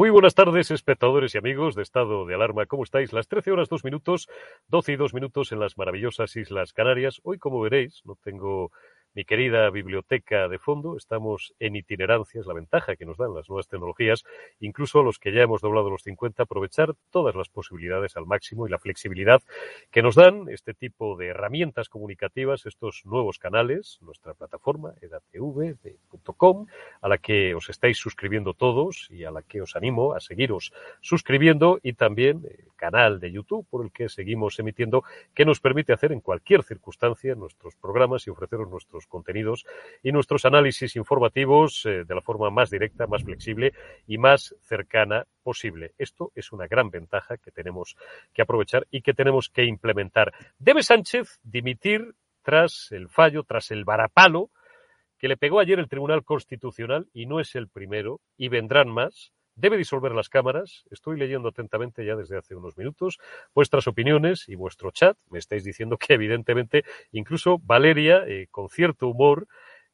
Muy buenas tardes, espectadores y amigos de Estado de Alarma. ¿Cómo estáis? Las 13 horas 2 minutos, 12 y 2 minutos en las maravillosas Islas Canarias. Hoy, como veréis, no tengo mi querida biblioteca de fondo. Estamos en itinerancia, es la ventaja que nos dan las nuevas tecnologías, incluso los que ya hemos doblado los 50, aprovechar todas las posibilidades al máximo y la flexibilidad que nos dan este tipo de herramientas comunicativas, estos nuevos canales, nuestra plataforma edatv.com, a la que os estáis suscribiendo todos y a la que os animo a seguiros suscribiendo y también el canal de YouTube por el que seguimos emitiendo que nos permite hacer en cualquier circunstancia nuestros programas y ofreceros nuestros contenidos y nuestros análisis informativos eh, de la forma más directa, más flexible y más cercana posible. Esto es una gran ventaja que tenemos que aprovechar y que tenemos que implementar. Debe Sánchez dimitir tras el fallo, tras el varapalo que le pegó ayer el Tribunal Constitucional y no es el primero y vendrán más debe disolver las cámaras. Estoy leyendo atentamente ya desde hace unos minutos vuestras opiniones y vuestro chat. Me estáis diciendo que evidentemente incluso Valeria, eh, con cierto humor,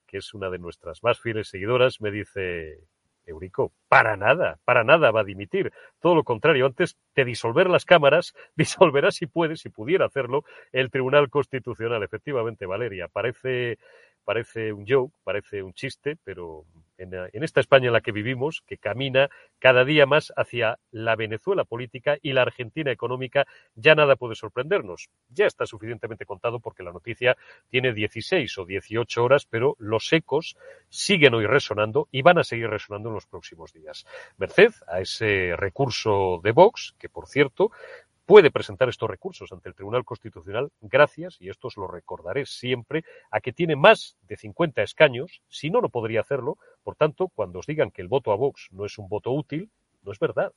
que es una de nuestras más fieles seguidoras, me dice, Eurico, para nada, para nada va a dimitir. Todo lo contrario, antes de disolver las cámaras, disolverá si puede, si pudiera hacerlo, el Tribunal Constitucional. Efectivamente, Valeria, parece, parece un joke, parece un chiste, pero en, esta España en la que vivimos, que camina cada día más hacia la Venezuela política y la Argentina económica, ya nada puede sorprendernos. Ya está suficientemente contado porque la noticia tiene 16 o 18 horas, pero los ecos siguen hoy resonando y van a seguir resonando en los próximos días. Merced a ese recurso de Vox, que por cierto puede presentar estos recursos ante el Tribunal Constitucional gracias, y esto os lo recordaré siempre, a que tiene más de 50 escaños, si no, no podría hacerlo. Por tanto, cuando os digan que el voto a Vox no es un voto útil, no es verdad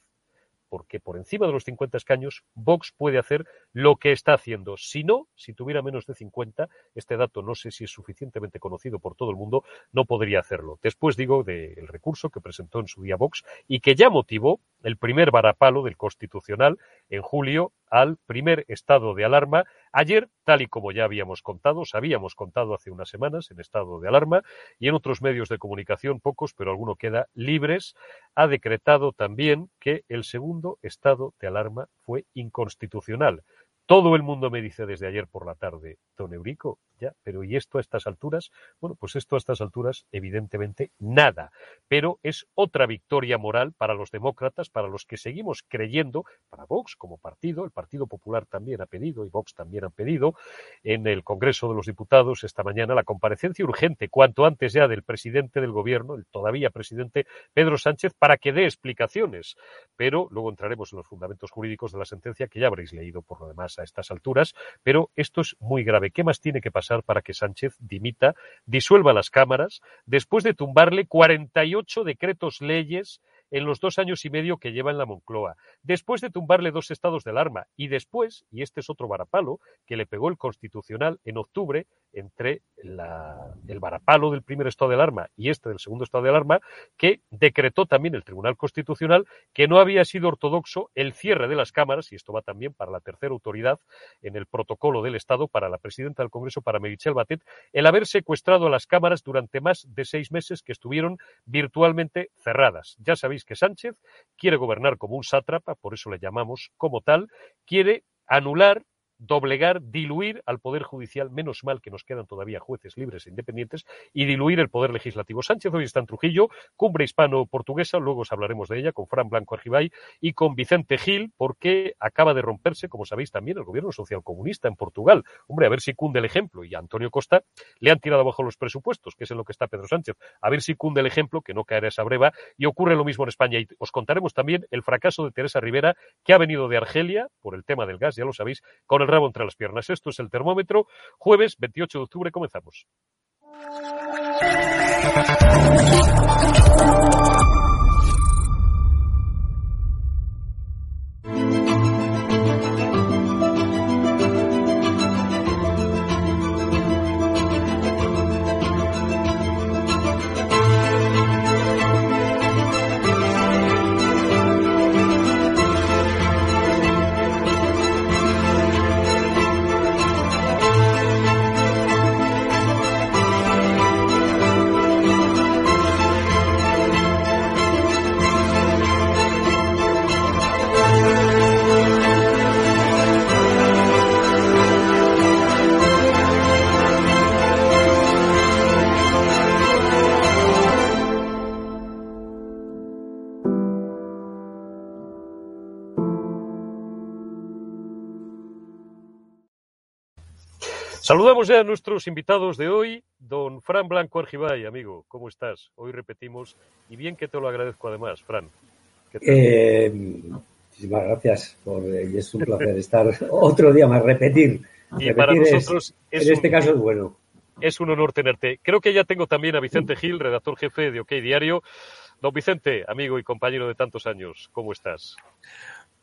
porque por encima de los 50 escaños Vox puede hacer lo que está haciendo. Si no, si tuviera menos de 50, este dato no sé si es suficientemente conocido por todo el mundo, no podría hacerlo. Después digo del recurso que presentó en su día Vox y que ya motivó el primer varapalo del Constitucional en julio al primer estado de alarma. Ayer, tal y como ya habíamos contado, habíamos contado hace unas semanas en estado de alarma y en otros medios de comunicación, pocos, pero alguno queda libres, ha decretado también que el segundo estado de alarma fue inconstitucional. Todo el mundo me dice desde ayer por la tarde, don Eurico, ya, pero ¿y esto a estas alturas? Bueno, pues esto a estas alturas, evidentemente, nada. Pero es otra victoria moral para los demócratas, para los que seguimos creyendo, para Vox como partido, el Partido Popular también ha pedido y Vox también ha pedido en el Congreso de los Diputados esta mañana la comparecencia urgente, cuanto antes ya del presidente del Gobierno, el todavía presidente Pedro Sánchez, para que dé explicaciones. Pero luego entraremos en los fundamentos jurídicos de la sentencia que ya habréis leído por lo demás a estas alturas. Pero esto es muy grave. ¿Qué más tiene que pasar? para que Sánchez dimita, disuelva las cámaras, después de tumbarle 48 decretos leyes en los dos años y medio que lleva en la Moncloa, después de tumbarle dos estados de alarma y después, y este es otro varapalo, que le pegó el Constitucional en octubre entre el varapalo del primer estado de alarma y este del segundo estado de alarma, que decretó también el Tribunal Constitucional que no había sido ortodoxo el cierre de las cámaras, y esto va también para la tercera autoridad en el protocolo del Estado, para la presidenta del Congreso, para Merichel Batet, el haber secuestrado las cámaras durante más de seis meses que estuvieron virtualmente cerradas. Ya sabéis que Sánchez quiere gobernar como un sátrapa, por eso le llamamos como tal, quiere anular doblegar, diluir al Poder Judicial, menos mal que nos quedan todavía jueces libres e independientes, y diluir el Poder Legislativo. Sánchez hoy está en Trujillo, cumbre hispano-portuguesa, luego os hablaremos de ella, con Fran Blanco Argibay y con Vicente Gil, porque acaba de romperse, como sabéis también, el gobierno socialcomunista en Portugal. Hombre, a ver si cunde el ejemplo, y a Antonio Costa le han tirado abajo los presupuestos, que es en lo que está Pedro Sánchez. A ver si cunde el ejemplo, que no caerá esa breva, y ocurre lo mismo en España. Y os contaremos también el fracaso de Teresa Rivera, que ha venido de Argelia, por el tema del gas, ya lo sabéis, con el rabo entre las piernas. Esto es el termómetro. Jueves 28 de octubre comenzamos. Saludamos ya a nuestros invitados de hoy, don Fran Blanco Argibay, amigo, ¿cómo estás? Hoy repetimos, y bien que te lo agradezco además, Fran. Eh, muchísimas gracias, por, y es un placer estar otro día más, repetir. Y para nosotros, en este caso es bueno. Es un honor tenerte. Creo que ya tengo también a Vicente Gil, redactor jefe de OK Diario. Don Vicente, amigo y compañero de tantos años, ¿cómo estás?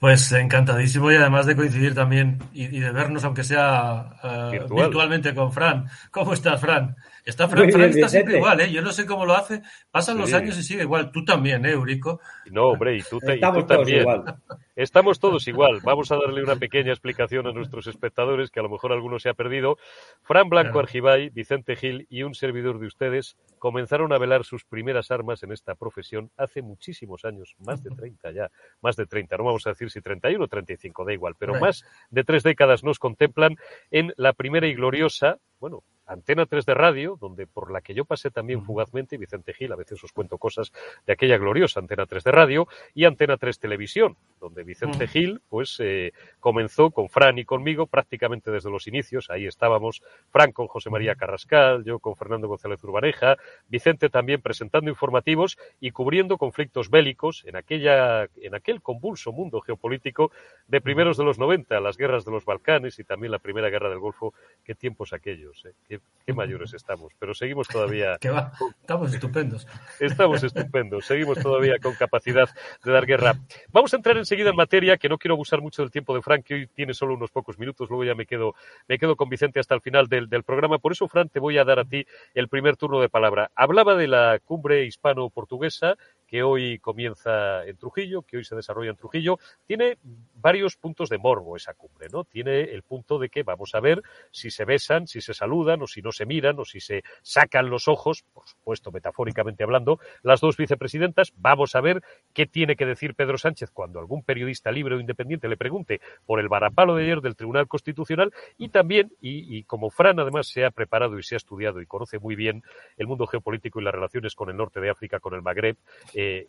Pues encantadísimo y además de coincidir también y, de vernos, aunque sea eh, virtualmente con Fran. ¿Cómo estás, Fran? Está Fran, Fran está siempre igual, ¿eh? Yo no sé cómo lo hace. Pasan los años y sigue igual. Tú también, ¿eh, Eurico? No, hombre, y tú, y tú también. Igual. Estamos todos igual. Vamos a darle una pequeña explicación a nuestros espectadores, que a lo mejor alguno se ha perdido. Fran Blanco Argibay, Vicente Gil y un servidor de ustedes comenzaron a velar sus primeras armas en esta profesión hace muchísimos años, más de 30 ya, más de 30, no vamos a decir si 31 o 35, da igual, pero más de tres décadas nos contemplan en la primera y gloriosa, bueno, Antena 3 de radio, donde por la que yo pasé también fugazmente, Vicente Gil, a veces os cuento cosas de aquella gloriosa Antena 3 de radio, y Antena 3 Televisión, donde Vicente Gil, pues eh, comenzó con Fran y conmigo prácticamente desde los inicios, ahí estábamos, Fran con José María Carrascal, yo con Fernando González Urbaneja, Vicente también presentando informativos y cubriendo conflictos bélicos en aquella, en aquel convulso mundo geopolítico de primeros de los 90, las guerras de los Balcanes y también la primera guerra del Golfo, qué tiempos aquellos, eh qué, mayores estamos, pero seguimos todavía. Estamos estupendos. Estamos estupendos, seguimos todavía con capacidad de dar guerra. Vamos a entrar enseguida en materia, que no quiero abusar mucho del tiempo de Frank, que hoy tiene solo unos pocos minutos, luego ya me quedo, me quedo con Vicente hasta el final del, del programa. Por eso, Fran, te voy a dar a ti el primer turno de palabra. Hablaba de la cumbre hispano-portuguesa que hoy comienza en Trujillo, que hoy se desarrolla en Trujillo, tiene varios puntos de morbo esa cumbre, ¿no? Tiene el punto de que vamos a ver si se besan, si se saludan o si no se miran o si se sacan los ojos, por supuesto, metafóricamente hablando, las dos vicepresidentas. Vamos a ver qué tiene que decir Pedro Sánchez cuando algún periodista libre o independiente le pregunte por el varapalo de ayer del Tribunal Constitucional y también, y, como Fran además se ha preparado y se ha estudiado y conoce muy bien el mundo geopolítico y las relaciones con el norte de África, con el Magreb,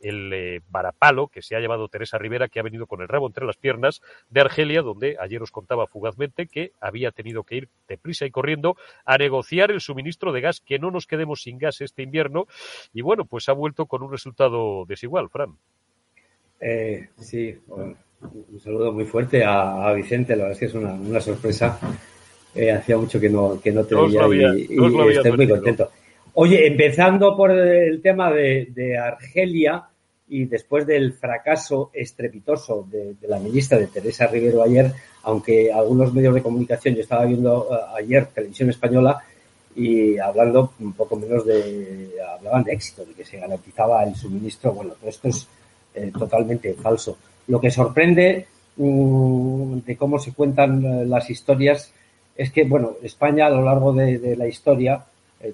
el eh, varapalo que se ha llevado Teresa Rivera, que ha venido con el rabo entre las piernas de Argelia, donde ayer os contaba fugazmente que había tenido que ir deprisa y corriendo a negociar el suministro de gas, que no nos quedemos sin gas este invierno. Y bueno, pues ha vuelto con un resultado desigual, Fran. Eh, sí, un saludo muy fuerte a, Vicente, la verdad es que es una, sorpresa. Eh, hacía mucho que no, que no te veía y, estoy muy contento. Oye, empezando por el tema de Argelia, y después del fracaso estrepitoso de, la ministra de Teresa Rivero ayer, aunque algunos medios de comunicación, yo estaba viendo eh, ayer televisión española y hablando un poco menos de, hablaban de éxito, de que se garantizaba el suministro, bueno, todo esto es eh, totalmente falso. Lo que sorprende mm, de cómo se cuentan eh, las historias es que, bueno, España a lo largo de, la historia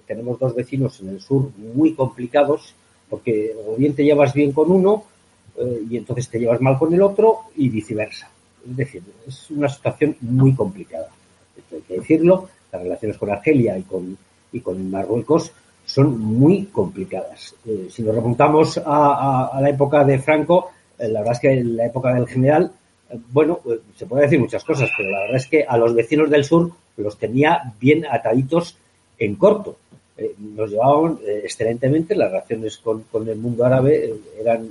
tenemos dos vecinos en el sur muy complicados porque o bien te llevas bien con uno eh, y entonces te llevas mal con el otro y viceversa. Es decir, es una situación muy complicada. Esto hay que decirlo, las relaciones con Argelia y con, y con Marruecos son muy complicadas. Eh, si nos remontamos a, la época de Franco, eh, la verdad es que en la época del general, bueno, se puede decir muchas cosas, pero la verdad es que a los vecinos del sur los tenía bien ataditos en corto. Eh, nos llevaban eh, excelentemente, las relaciones con, el mundo árabe eh, eran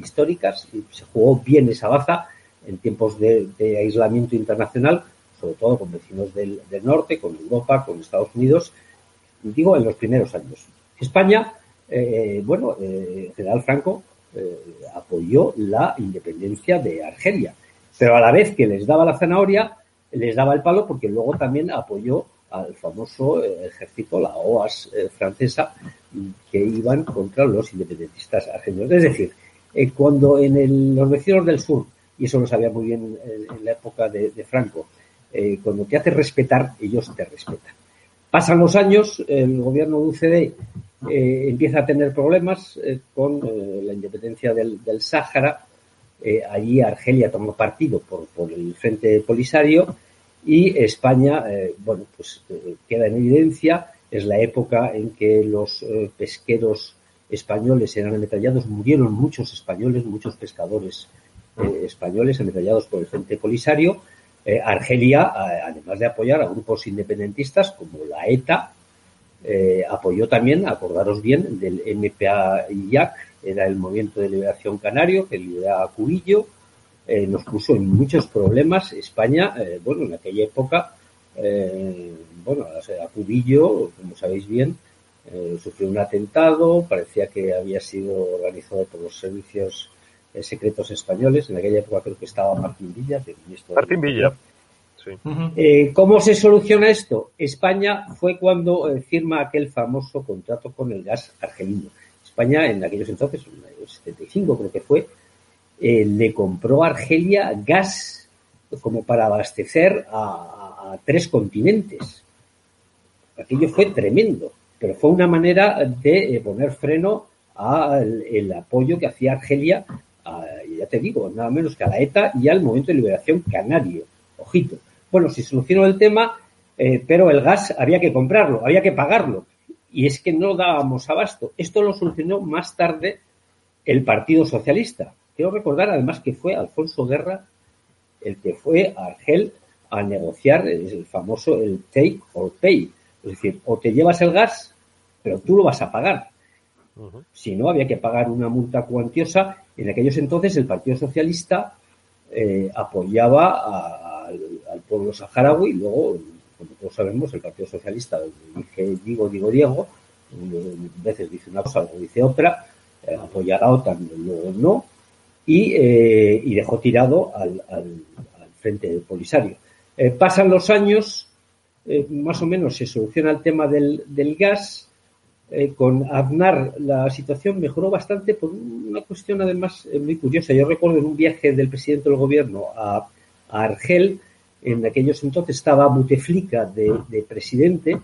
históricas y se jugó bien esa baza en tiempos de, aislamiento internacional, sobre todo con vecinos del, norte, con Europa, con Estados Unidos, digo en los primeros años. España, bueno, general Franco apoyó la independencia de Argelia, pero a la vez que les daba la zanahoria, les daba el palo porque luego también apoyó al famoso eh, ejército, la OAS eh, francesa, que iban contra los independentistas argentinos. Es decir, eh, cuando en los vecinos del sur, y eso lo sabía muy bien en, la época de, Franco, cuando te hace respetar, ellos te respetan. Pasan los años, el gobierno de UCD empieza a tener problemas con la independencia del, Sáhara. allí Argelia tomó partido por, por el Frente Polisario y España, eh, bueno, pues eh, queda en evidencia, es la época en que los eh, pesqueros españoles eran ametrallados, murieron muchos españoles, muchos pescadores españoles ametrallados por el Frente Polisario, Argelia, además de apoyar a grupos independentistas como la ETA, apoyó también, acordaros bien, del MPA-IAC, era el Movimiento de Liberación Canario, que lideraba Cubillo, eh, nos puso en muchos problemas. España, bueno, en aquella época, bueno, a Cubillo, como sabéis bien, sufrió un atentado, parecía que había sido organizado por los servicios secretos españoles. En aquella época creo que estaba Martín Villa, ministro Martín Villa. Eh, ¿Cómo se soluciona esto? España fue cuando eh, firma aquel famoso contrato con el gas argelino. España en aquellos entonces, en el 75 creo que fue, eh, le compró a Argelia gas como para abastecer a, tres continentes. Aquello fue tremendo, pero fue una manera de poner freno al el apoyo que hacía Argelia ya te digo, nada menos que a la ETA y al Movimiento de Liberación Canario. Ojito. Bueno, se solucionó el tema, eh, pero el gas había que comprarlo, había que pagarlo. Y es que no dábamos abasto. Esto lo solucionó más tarde el Partido Socialista. Quiero recordar además que fue Alfonso Guerra el que fue a Argel a negociar el famoso el take or pay. Es decir, o te llevas el gas, pero tú lo vas a pagar. Si no, había que pagar una multa cuantiosa. En aquellos entonces el Partido Socialista eh, apoyaba al pueblo saharaui y luego, como todos sabemos, el Partido Socialista, dije, digo, digo, Diego, a veces dice una cosa, luego dice otra, eh, apoya a OTAN, luego no, y, eh, y dejó tirado al, al, frente del Polisario. pasan los años, más o menos se soluciona el tema del, del gas, eh, con Aznar la situación mejoró bastante por una cuestión además eh, muy curiosa. Yo recuerdo en un viaje del presidente del gobierno a, Argel, en aquellos entonces estaba Buteflika de, presidente,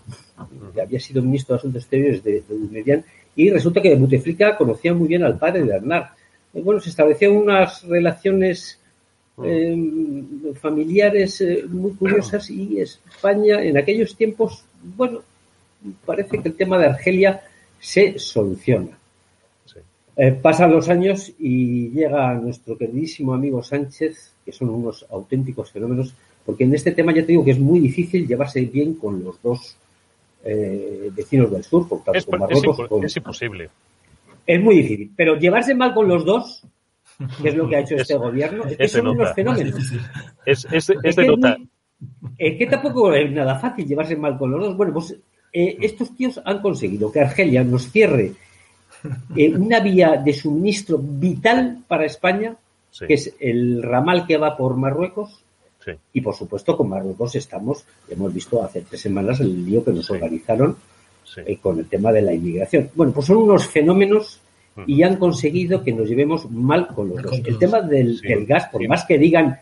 que había sido ministro de Asuntos Exteriores de, de y resulta que Buteflika conocía muy bien al padre de Aznar. Eh, bueno, se establecían unas relaciones familiares muy curiosas y España en aquellos tiempos, bueno, parece que el tema de Argelia se soluciona. Eh, pasan los años y llega nuestro queridísimo amigo Sánchez, que son unos auténticos fenómenos, porque en este tema ya te digo que es muy difícil llevarse bien con los dos eh, vecinos del sur, por tanto, es, con Marruecos. Es, imposible. Es muy difícil, pero llevarse mal con los dos, que es lo que ha hecho este gobierno, es que son unos fenómenos. Es, es, nota. Es que tampoco es nada fácil llevarse mal con los dos. Bueno, pues eh, estos tíos han conseguido que Argelia nos cierre eh, una vía de suministro vital para España, que es el ramal que va por Marruecos. Y por supuesto con Marruecos estamos, hemos visto hace tres semanas el lío que nos organizaron eh, con el tema de la inmigración. Bueno, pues son unos fenómenos y han conseguido que nos llevemos mal con los dos. El tema del, gas, por más que digan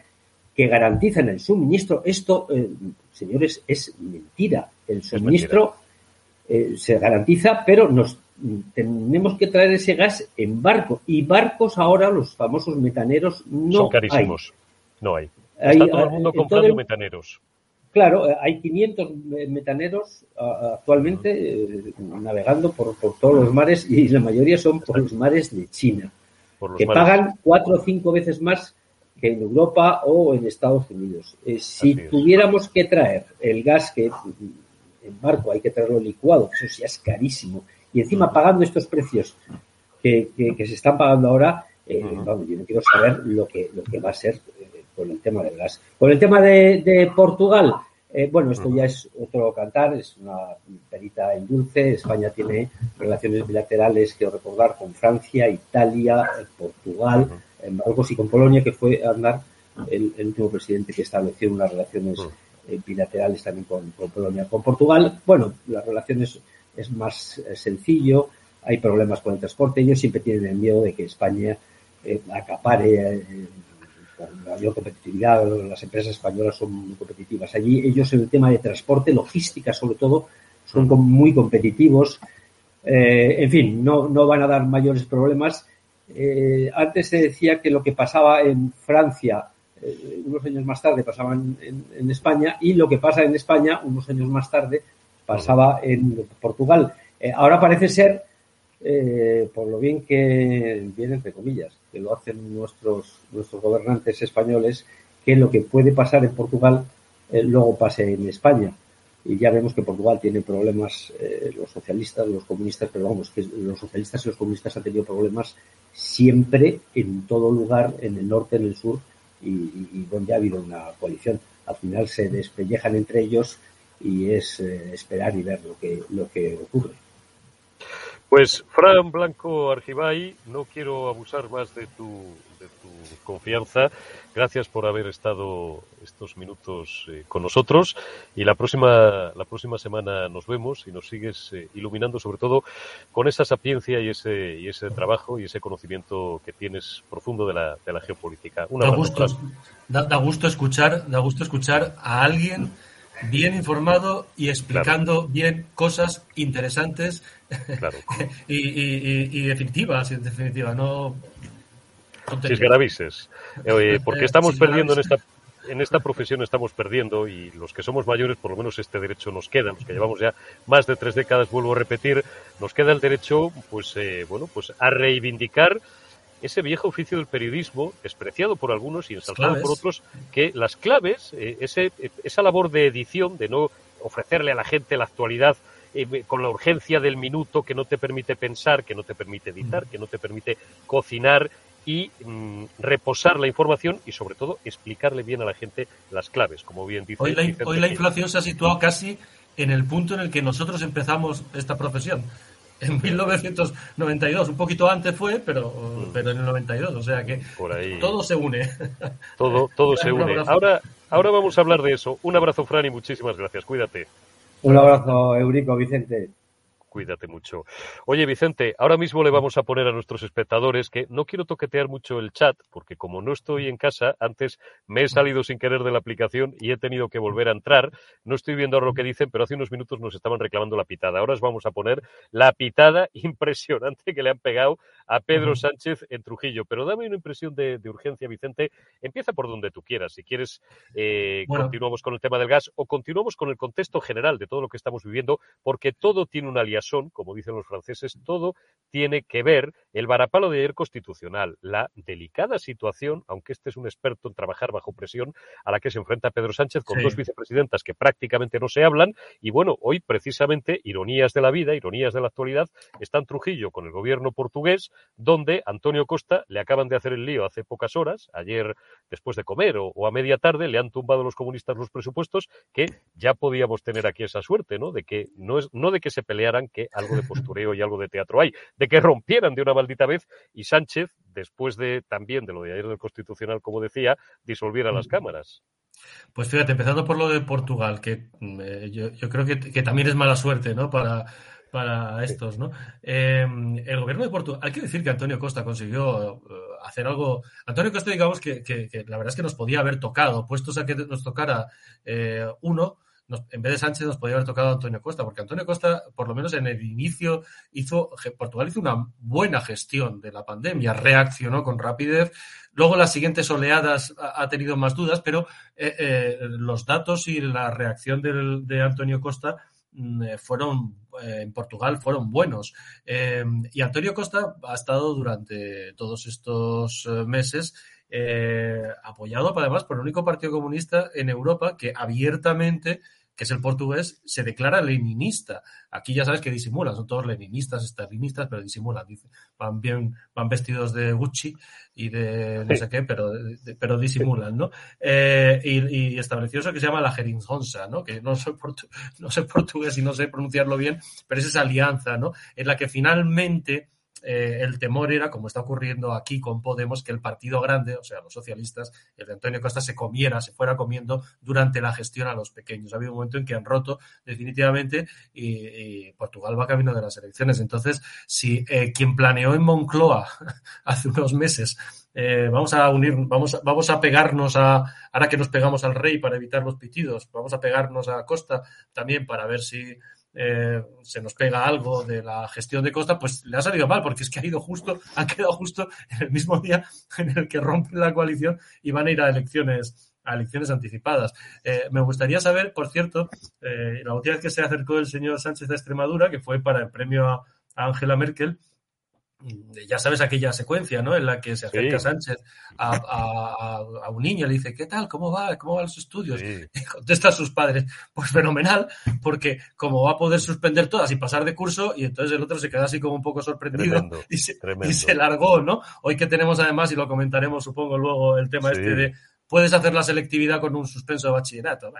que garantizan el suministro, esto, señores, es mentira. El suministro eh, se garantiza, pero nos tenemos que traer ese gas en barco. Y barcos ahora, los famosos metaneros, no Son carísimos. No hay. Está todo el mundo comprando metaneros. Claro, eh, hay 500 metaneros actualmente eh, navegando por, todos los mares y la mayoría son por los mares de China, que pagan cuatro o cinco veces más que en Europa o en Estados Unidos. si tuviéramos que traer el gas que en barco, hay que traerlo licuado, eso sí es carísimo. Y encima pagando estos precios que, se están pagando ahora, eh, vamos, yo no quiero saber lo que, lo que va a ser eh, con el tema del gas. Con el tema de, Portugal, eh, bueno, esto ya es otro cantar, es una perita en dulce. España tiene relaciones bilaterales, quiero recordar, con Francia, Italia, Portugal, algo así con Polonia, que fue andar el, el último presidente que estableció unas relaciones eh, bilaterales también con, Polonia. Con Portugal, bueno, las relaciones es más eh, sencillo, hay problemas con el transporte, ellos siempre tienen el miedo de que España eh, acapare con mayor competitividad, las empresas españolas son muy competitivas. Allí ellos en el tema de transporte, logística sobre todo, son muy competitivos. en fin, no, no van a dar mayores problemas. antes se decía que lo que pasaba en Francia eh, unos años más tarde pasaba en, España y lo que pasa en España unos años más tarde pasaba en Portugal. Eh, ahora parece ser, eh, por lo bien que, bien entre comillas, que lo hacen nuestros, nuestros gobernantes españoles, que lo que puede pasar en Portugal eh, luego pase en España. Y ya vemos que Portugal tiene problemas, eh, los socialistas, los comunistas, pero vamos, que los socialistas y los comunistas han tenido problemas siempre en todo lugar, en el norte, en el sur, y, donde ha habido una coalición. Al final se despellejan entre ellos y es eh, esperar y ver lo que, lo que ocurre. Pues Fran Blanco Argibay, no quiero abusar más de tu, de tu confianza. Gracias por haber estado estos minutos eh, con nosotros y la próxima, la próxima semana nos vemos y nos sigues eh, iluminando sobre todo con esa sapiencia y ese, y ese trabajo y ese conocimiento que tienes profundo de la, de la geopolítica. da, gusto, da, gusto escuchar, da gusto escuchar a alguien bien informado y explicando bien cosas interesantes y, y, efectivas, en definitiva, no... Cisgaravises. Eh, porque estamos perdiendo en esta en esta profesión estamos perdiendo y los que somos mayores, por lo menos este derecho nos queda, los que llevamos ya más de tres décadas, vuelvo a repetir, nos queda el derecho, pues, eh, bueno, pues a reivindicar ese viejo oficio del periodismo, despreciado por algunos y ensalzado por otros, que las claves, eh, ese, esa labor de edición, de no ofrecerle a la gente la actualidad eh, con la urgencia del minuto que no te permite pensar, que no te permite editar, que no te permite cocinar y mm, reposar la información y sobre todo explicarle bien a la gente las claves, como bien dice. Hoy la, hoy la inflación se ha situado casi en el punto en el que nosotros empezamos esta profesión en 1992. Un poquito antes fue, pero, mm. pero en el 92. O sea que todo se une. Todo, todo se une. Ahora, ahora vamos a hablar de eso. Un abrazo, Fran, y muchísimas gracias. Cuídate. Un abrazo, Eurico, Vicente cuídate mucho. Oye, Vicente, ahora mismo le vamos a poner a nuestros espectadores que no quiero toquetear mucho el chat, porque como no estoy en casa, antes me he salido sin querer de la aplicación y he tenido que volver a entrar. No estoy viendo ahora lo que dicen, pero hace unos minutos nos estaban reclamando la pitada. Ahora os vamos a poner la pitada impresionante que le han pegado a Pedro Sánchez en Trujillo. Pero dame una impresión de, urgencia, Vicente. Empieza por donde tú quieras. Si quieres, eh, continuamos con el tema del gas o continuamos con el contexto general de todo lo que estamos viviendo, porque todo tiene una alianza son, como dicen los franceses, todo tiene que ver el varapalo de ayer constitucional, la delicada situación, aunque este es un experto en trabajar bajo presión, a la que se enfrenta Pedro Sánchez con dos vicepresidentas que prácticamente no se hablan. Y bueno, hoy precisamente, ironías de la vida, ironías de la actualidad, está en Trujillo con el gobierno portugués, donde Antonio Costa le acaban de hacer el lío hace pocas horas, ayer después de comer o, a media tarde, le han tumbado los comunistas los presupuestos, que ya podíamos tener aquí esa suerte, ¿no? De que no es, no de que se pelearan, que algo de postureo y algo de teatro hay, de que rompieran de una maldita vez y Sánchez, después de también de lo de ayer del Constitucional, como decía, disolviera las cámaras. Pues fíjate, empezando por lo de Portugal, que mm, eh, yo, creo que, también es mala suerte, ¿no? Para, para estos, ¿no? Em, el gobierno de Portugal, hay que decir que Antonio Costa consiguió eh, hacer algo. Antonio Costa, digamos que, la verdad es que nos podía haber tocado, puestos a que nos tocara eh, uno, en vez de Sánchez nos podría haber tocado Antonio Costa, porque Antonio Costa, por lo menos en el inicio, hizo, Portugal hizo una buena gestión de la pandemia, reaccionó con rapidez. Luego las siguientes oleadas ha, tenido más dudas, pero eh, eh, los datos y la reacción de Antonio Costa fueron en Portugal fueron buenos. y Antonio Costa ha estado durante todos estos meses apoyado además por el único partido comunista en Europa que abiertamente que es el portugués, se declara leninista. Aquí ya sabes que disimulan, son todos leninistas, estalinistas, pero disimulan. Van bien, van vestidos de Gucci y de no sé qué, pero, pero disimulan, ¿no? Eh, y, estableció eso que se llama la Jeringonza, ¿no? Que no soy, no soy portugués y no sé pronunciarlo bien, pero es esa alianza, ¿no? En la que finalmente eh, el temor era, como está ocurriendo aquí con Podemos, que el partido grande, o sea, los socialistas, el de Antonio Costa, se comiera, se fuera comiendo durante la gestión a los pequeños. Ha habido un momento en que han roto definitivamente y, Portugal va camino de las elecciones. Entonces, si eh, quien planeó en Moncloa hace unos meses eh, vamos a unir, vamos, vamos a pegarnos a, ahora que nos pegamos al rey para evitar los pitidos, vamos a pegarnos a Costa también para ver si eh, se nos pega algo de la gestión de Costa, pues le ha salido mal, porque es que ha ido justo, ha quedado justo en el mismo día en el que rompe la coalición y van a ir a elecciones a elecciones anticipadas. Eh, me gustaría saber, por cierto, eh, la última vez que se acercó el señor Sánchez a Extremadura, que fue para el premio a Angela Merkel, ya sabes aquella secuencia, ¿no? En la que se acerca Sánchez a, un niño y le dice, ¿qué tal? ¿Cómo va? ¿Cómo van los estudios? Y contesta a sus padres, pues fenomenal, porque como va a poder suspender todas y pasar de curso, y entonces el otro se queda así como un poco sorprendido y, se, largó, ¿no? Hoy que tenemos además, y lo comentaremos supongo luego, el tema este de puedes hacer la selectividad con un suspenso de bachillerato.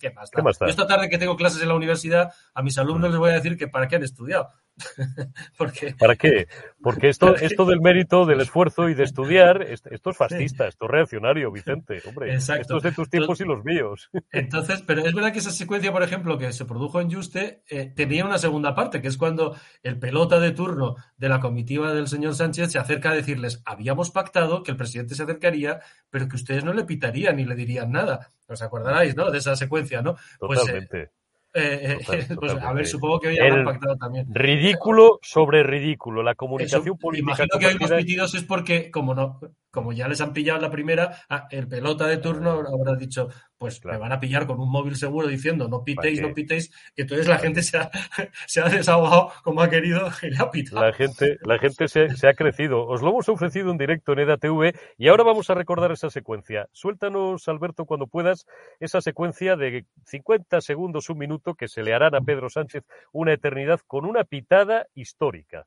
¿qué más Yo esta tarde que tengo clases en la universidad, a mis alumnos les voy a decir que para qué han estudiado. Porque... ¿Para qué? Porque esto, esto del mérito, del esfuerzo y de estudiar, esto es fascista, esto es reaccionario, Vicente. Hombre, esto es de tus tiempos y los míos. Entonces, pero es verdad que esa secuencia, por ejemplo, que se produjo en Juste, eh, tenía una segunda parte, que es cuando el pelota de turno de la comitiva del señor Sánchez se acerca a decirles, habíamos pactado que el presidente se acercaría, pero que ustedes no le pitarían ni le dirían nada. ¿Os acordaráis, no? De esa secuencia, ¿no? Pues, eh, Eh, pues a ver, supongo que hoy habrán pactado también. Ridículo sobre ridículo. La comunicación política. Imagino que hoy los pitidos es porque, como no, como ya les han pillado la primera, el pelota de turno habrá dicho, pues me van a pillar con un móvil seguro diciendo no pitéis, no pitéis, y entonces la gente se ha, se ha, desahogado como ha querido y le ha pitado. La gente, la gente se, se, ha crecido. Os lo hemos ofrecido en directo en EDATV y ahora vamos a recordar esa secuencia. Suéltanos, Alberto, cuando puedas, esa secuencia de 50 segundos, un minuto, que se le harán a Pedro Sánchez una eternidad con una pitada histórica.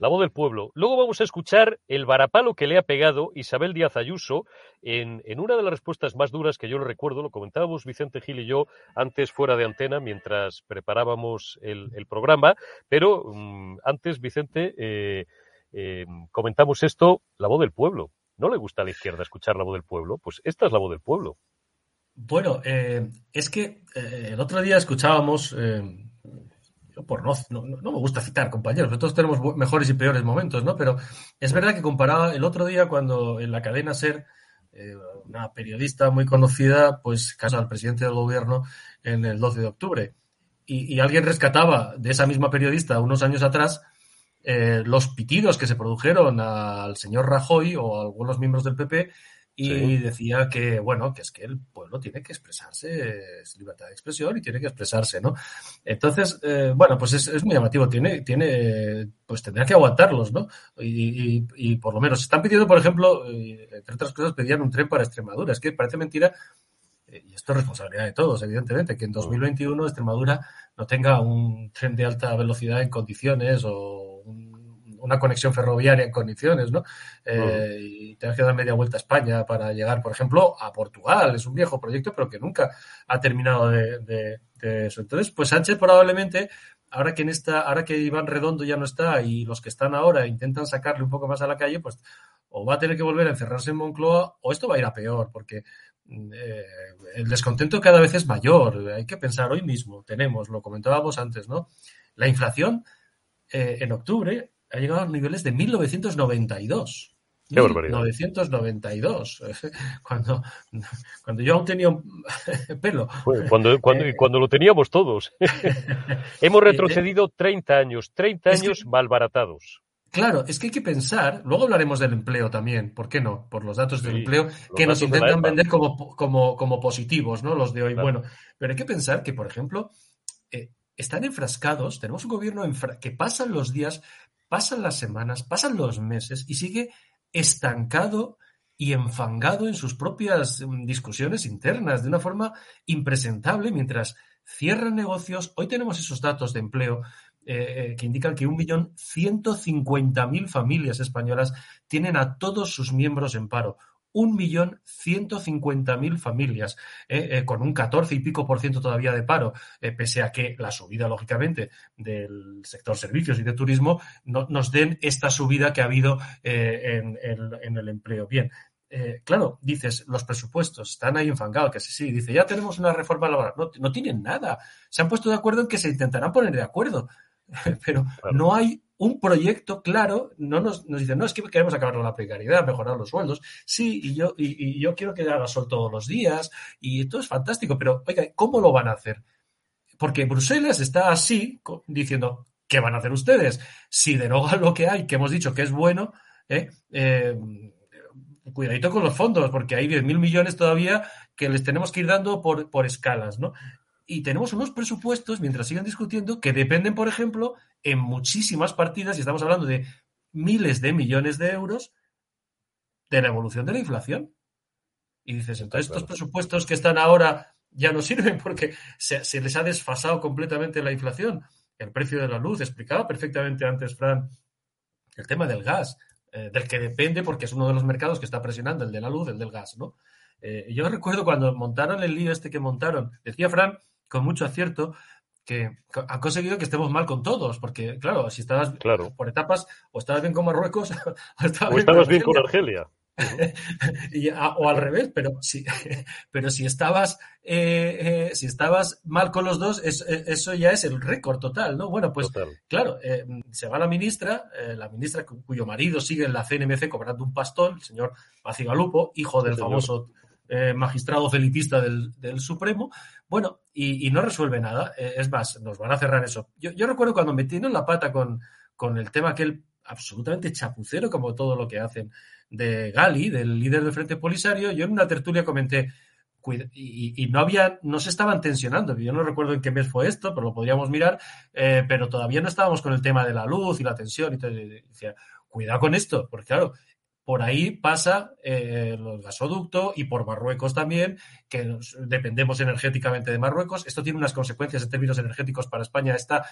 La voz del pueblo. Luego vamos a escuchar el varapalo que le ha pegado Isabel Díaz Ayuso en, una de las respuestas más duras que yo lo recuerdo. Lo comentábamos Vicente Gil y yo antes fuera de antena mientras preparábamos el, programa. Pero mm, antes, Vicente, eh, eh, comentamos esto, la voz del pueblo. ¿No le gusta a la izquierda escuchar la voz del pueblo? Pues esta es la voz del pueblo. Bueno, eh, es que el otro día escuchábamos por no, no, me gusta citar compañeros, todos tenemos mejores y peores momentos, ¿no? Pero es verdad que comparaba el otro día cuando en la cadena SER, eh, una periodista muy conocida, pues casa al presidente del gobierno en el 12 de octubre. Y, alguien rescataba de esa misma periodista unos años atrás eh, los pitidos que se produjeron al señor Rajoy o a algunos miembros del PP y decía que, bueno, que es que el pueblo tiene que expresarse, es libertad de expresión y tiene que expresarse, ¿no? Entonces, eh, bueno, pues es, es, muy llamativo, tiene, tiene, pues tendrá que aguantarlos, ¿no? Y, y, por lo menos, están pidiendo, por ejemplo, eh, entre otras cosas, pedían un tren para Extremadura, es que parece mentira, eh, y esto es responsabilidad de todos, evidentemente, que en 2021 Extremadura no tenga un tren de alta velocidad en condiciones o una conexión ferroviaria en condiciones, ¿no? Eh, y tienes que dar media vuelta a España para llegar, por ejemplo, a Portugal. Es un viejo proyecto, pero que nunca ha terminado de, eso. Entonces, pues Sánchez probablemente, ahora que en esta, ahora que Iván Redondo ya no está y los que están ahora intentan sacarle un poco más a la calle, pues o va a tener que volver a encerrarse en Moncloa o esto va a ir a peor, porque eh, el descontento cada vez es mayor. Hay que pensar hoy mismo, tenemos, lo comentábamos antes, ¿no? La inflación eh, en octubre ha llegado a los niveles de 1992. Qué 1992, cuando, cuando yo aún tenía pelo. Cuando, cuando, eh, cuando lo teníamos todos. Hemos retrocedido 30 años, 30 años malbaratados. Claro, es que hay que pensar, luego hablaremos del empleo también, ¿por qué no? Por los datos del empleo que nos intentan vender como, como, como, positivos, ¿no? Los de hoy. Bueno, pero hay que pensar que, por ejemplo, eh, están enfrascados, tenemos un gobierno que pasan los días pasan las semanas, pasan los meses y sigue estancado y enfangado en sus propias mm, discusiones internas de una forma impresentable mientras cierran negocios. Hoy tenemos esos datos de empleo eh, eh, que indican que 1.150.000 familias españolas tienen a todos sus miembros en paro un millón ciento cincuenta mil familias, eh, eh, con un 14 y pico por ciento todavía de paro, eh, pese a que la subida, lógicamente, del sector servicios y de turismo no, nos den esta subida que ha habido en, el empleo. Bien, claro, dices, los presupuestos están ahí en que sí, sí, dice, ya tenemos una reforma laboral. No, no tienen nada. Se han puesto de acuerdo en que se intentarán poner de acuerdo, pero no hay un proyecto claro, no nos, nos, dicen, no, es que queremos acabar con la precariedad, mejorar los sueldos. Sí, y yo, y, yo quiero que haga sol todos los días, y esto es fantástico, pero oiga, ¿cómo lo van a hacer? Porque Bruselas está así, diciendo, ¿qué van a hacer ustedes? Si derogan lo que hay, que hemos dicho que es bueno, ¿eh? eh cuidadito con los fondos, porque hay 10.000 millones todavía que les tenemos que ir dando por, por escalas, ¿no? Y tenemos unos presupuestos, mientras sigan discutiendo, que dependen, por ejemplo, en muchísimas partidas, y estamos hablando de miles de millones de euros, de la evolución de la inflación. Y dices, entonces estos presupuestos que están ahora ya no sirven porque se, se, les ha desfasado completamente la inflación. El precio de la luz, explicaba perfectamente antes, Fran, el tema del gas, eh, del que depende porque es uno de los mercados que está presionando, el de la luz, el del gas, ¿no? Eh, yo recuerdo cuando montaron el lío este que montaron, decía Fran, con mucho acierto, que ha conseguido que estemos mal con todos, porque claro, si estabas por etapas, o estabas bien con Marruecos, o estabas, bien, con Argelia. o al revés, pero si, pero si estabas eh, eh, si estabas mal con los dos, eh, eso ya es el récord total, ¿no? Bueno, pues claro, se va la ministra, la ministra cuyo marido sigue en la CNMC cobrando un pastón, el señor Galupo, hijo del famoso magistrado felipista del, Supremo, bueno, y, no resuelve nada. es más, nos van a cerrar eso. Yo, yo recuerdo cuando metieron la pata con, con el tema aquel absolutamente chapucero, como todo lo que hacen de Gali, del líder del Frente Polisario, yo en una tertulia comenté, y, no había, no se estaban tensionando. Yo no recuerdo en qué mes fue esto, pero lo podríamos mirar, eh, pero todavía no estábamos con el tema de la luz y la tensión. Y todo, decía, cuidado con esto, porque claro, por ahí pasa eh, el gasoducto y por Marruecos también, que dependemos energéticamente de Marruecos. Esto tiene unas consecuencias en términos energéticos para España. Esta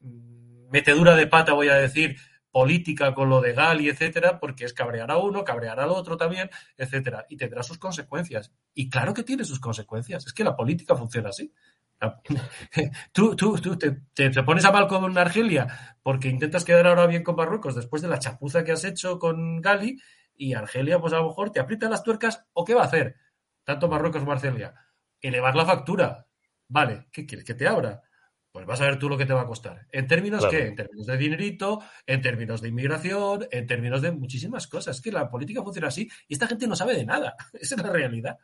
mm, metedura de pata, voy a decir, política con lo de Gali, etcétera, porque es cabrear a uno, cabrear al otro también, etcétera, y tendrá sus consecuencias. Y claro que tiene sus consecuencias, es que la política funciona así. Tú, tú, tú te, te, pones a mal con Argelia porque intentas quedar ahora bien con Marruecos después de la chapuza que has hecho con Gali y Argelia, pues a lo mejor te aprieta las tuercas o qué va a hacer, tanto Marruecos como Argelia, elevar la factura. Vale, ¿qué quieres que te abra? pues vas a ver tú lo que te va a costar. ¿En términos qué? En términos de dinerito, en términos de inmigración, en términos de muchísimas cosas. Es que la política funciona así y esta gente no sabe de nada. Esa es la realidad.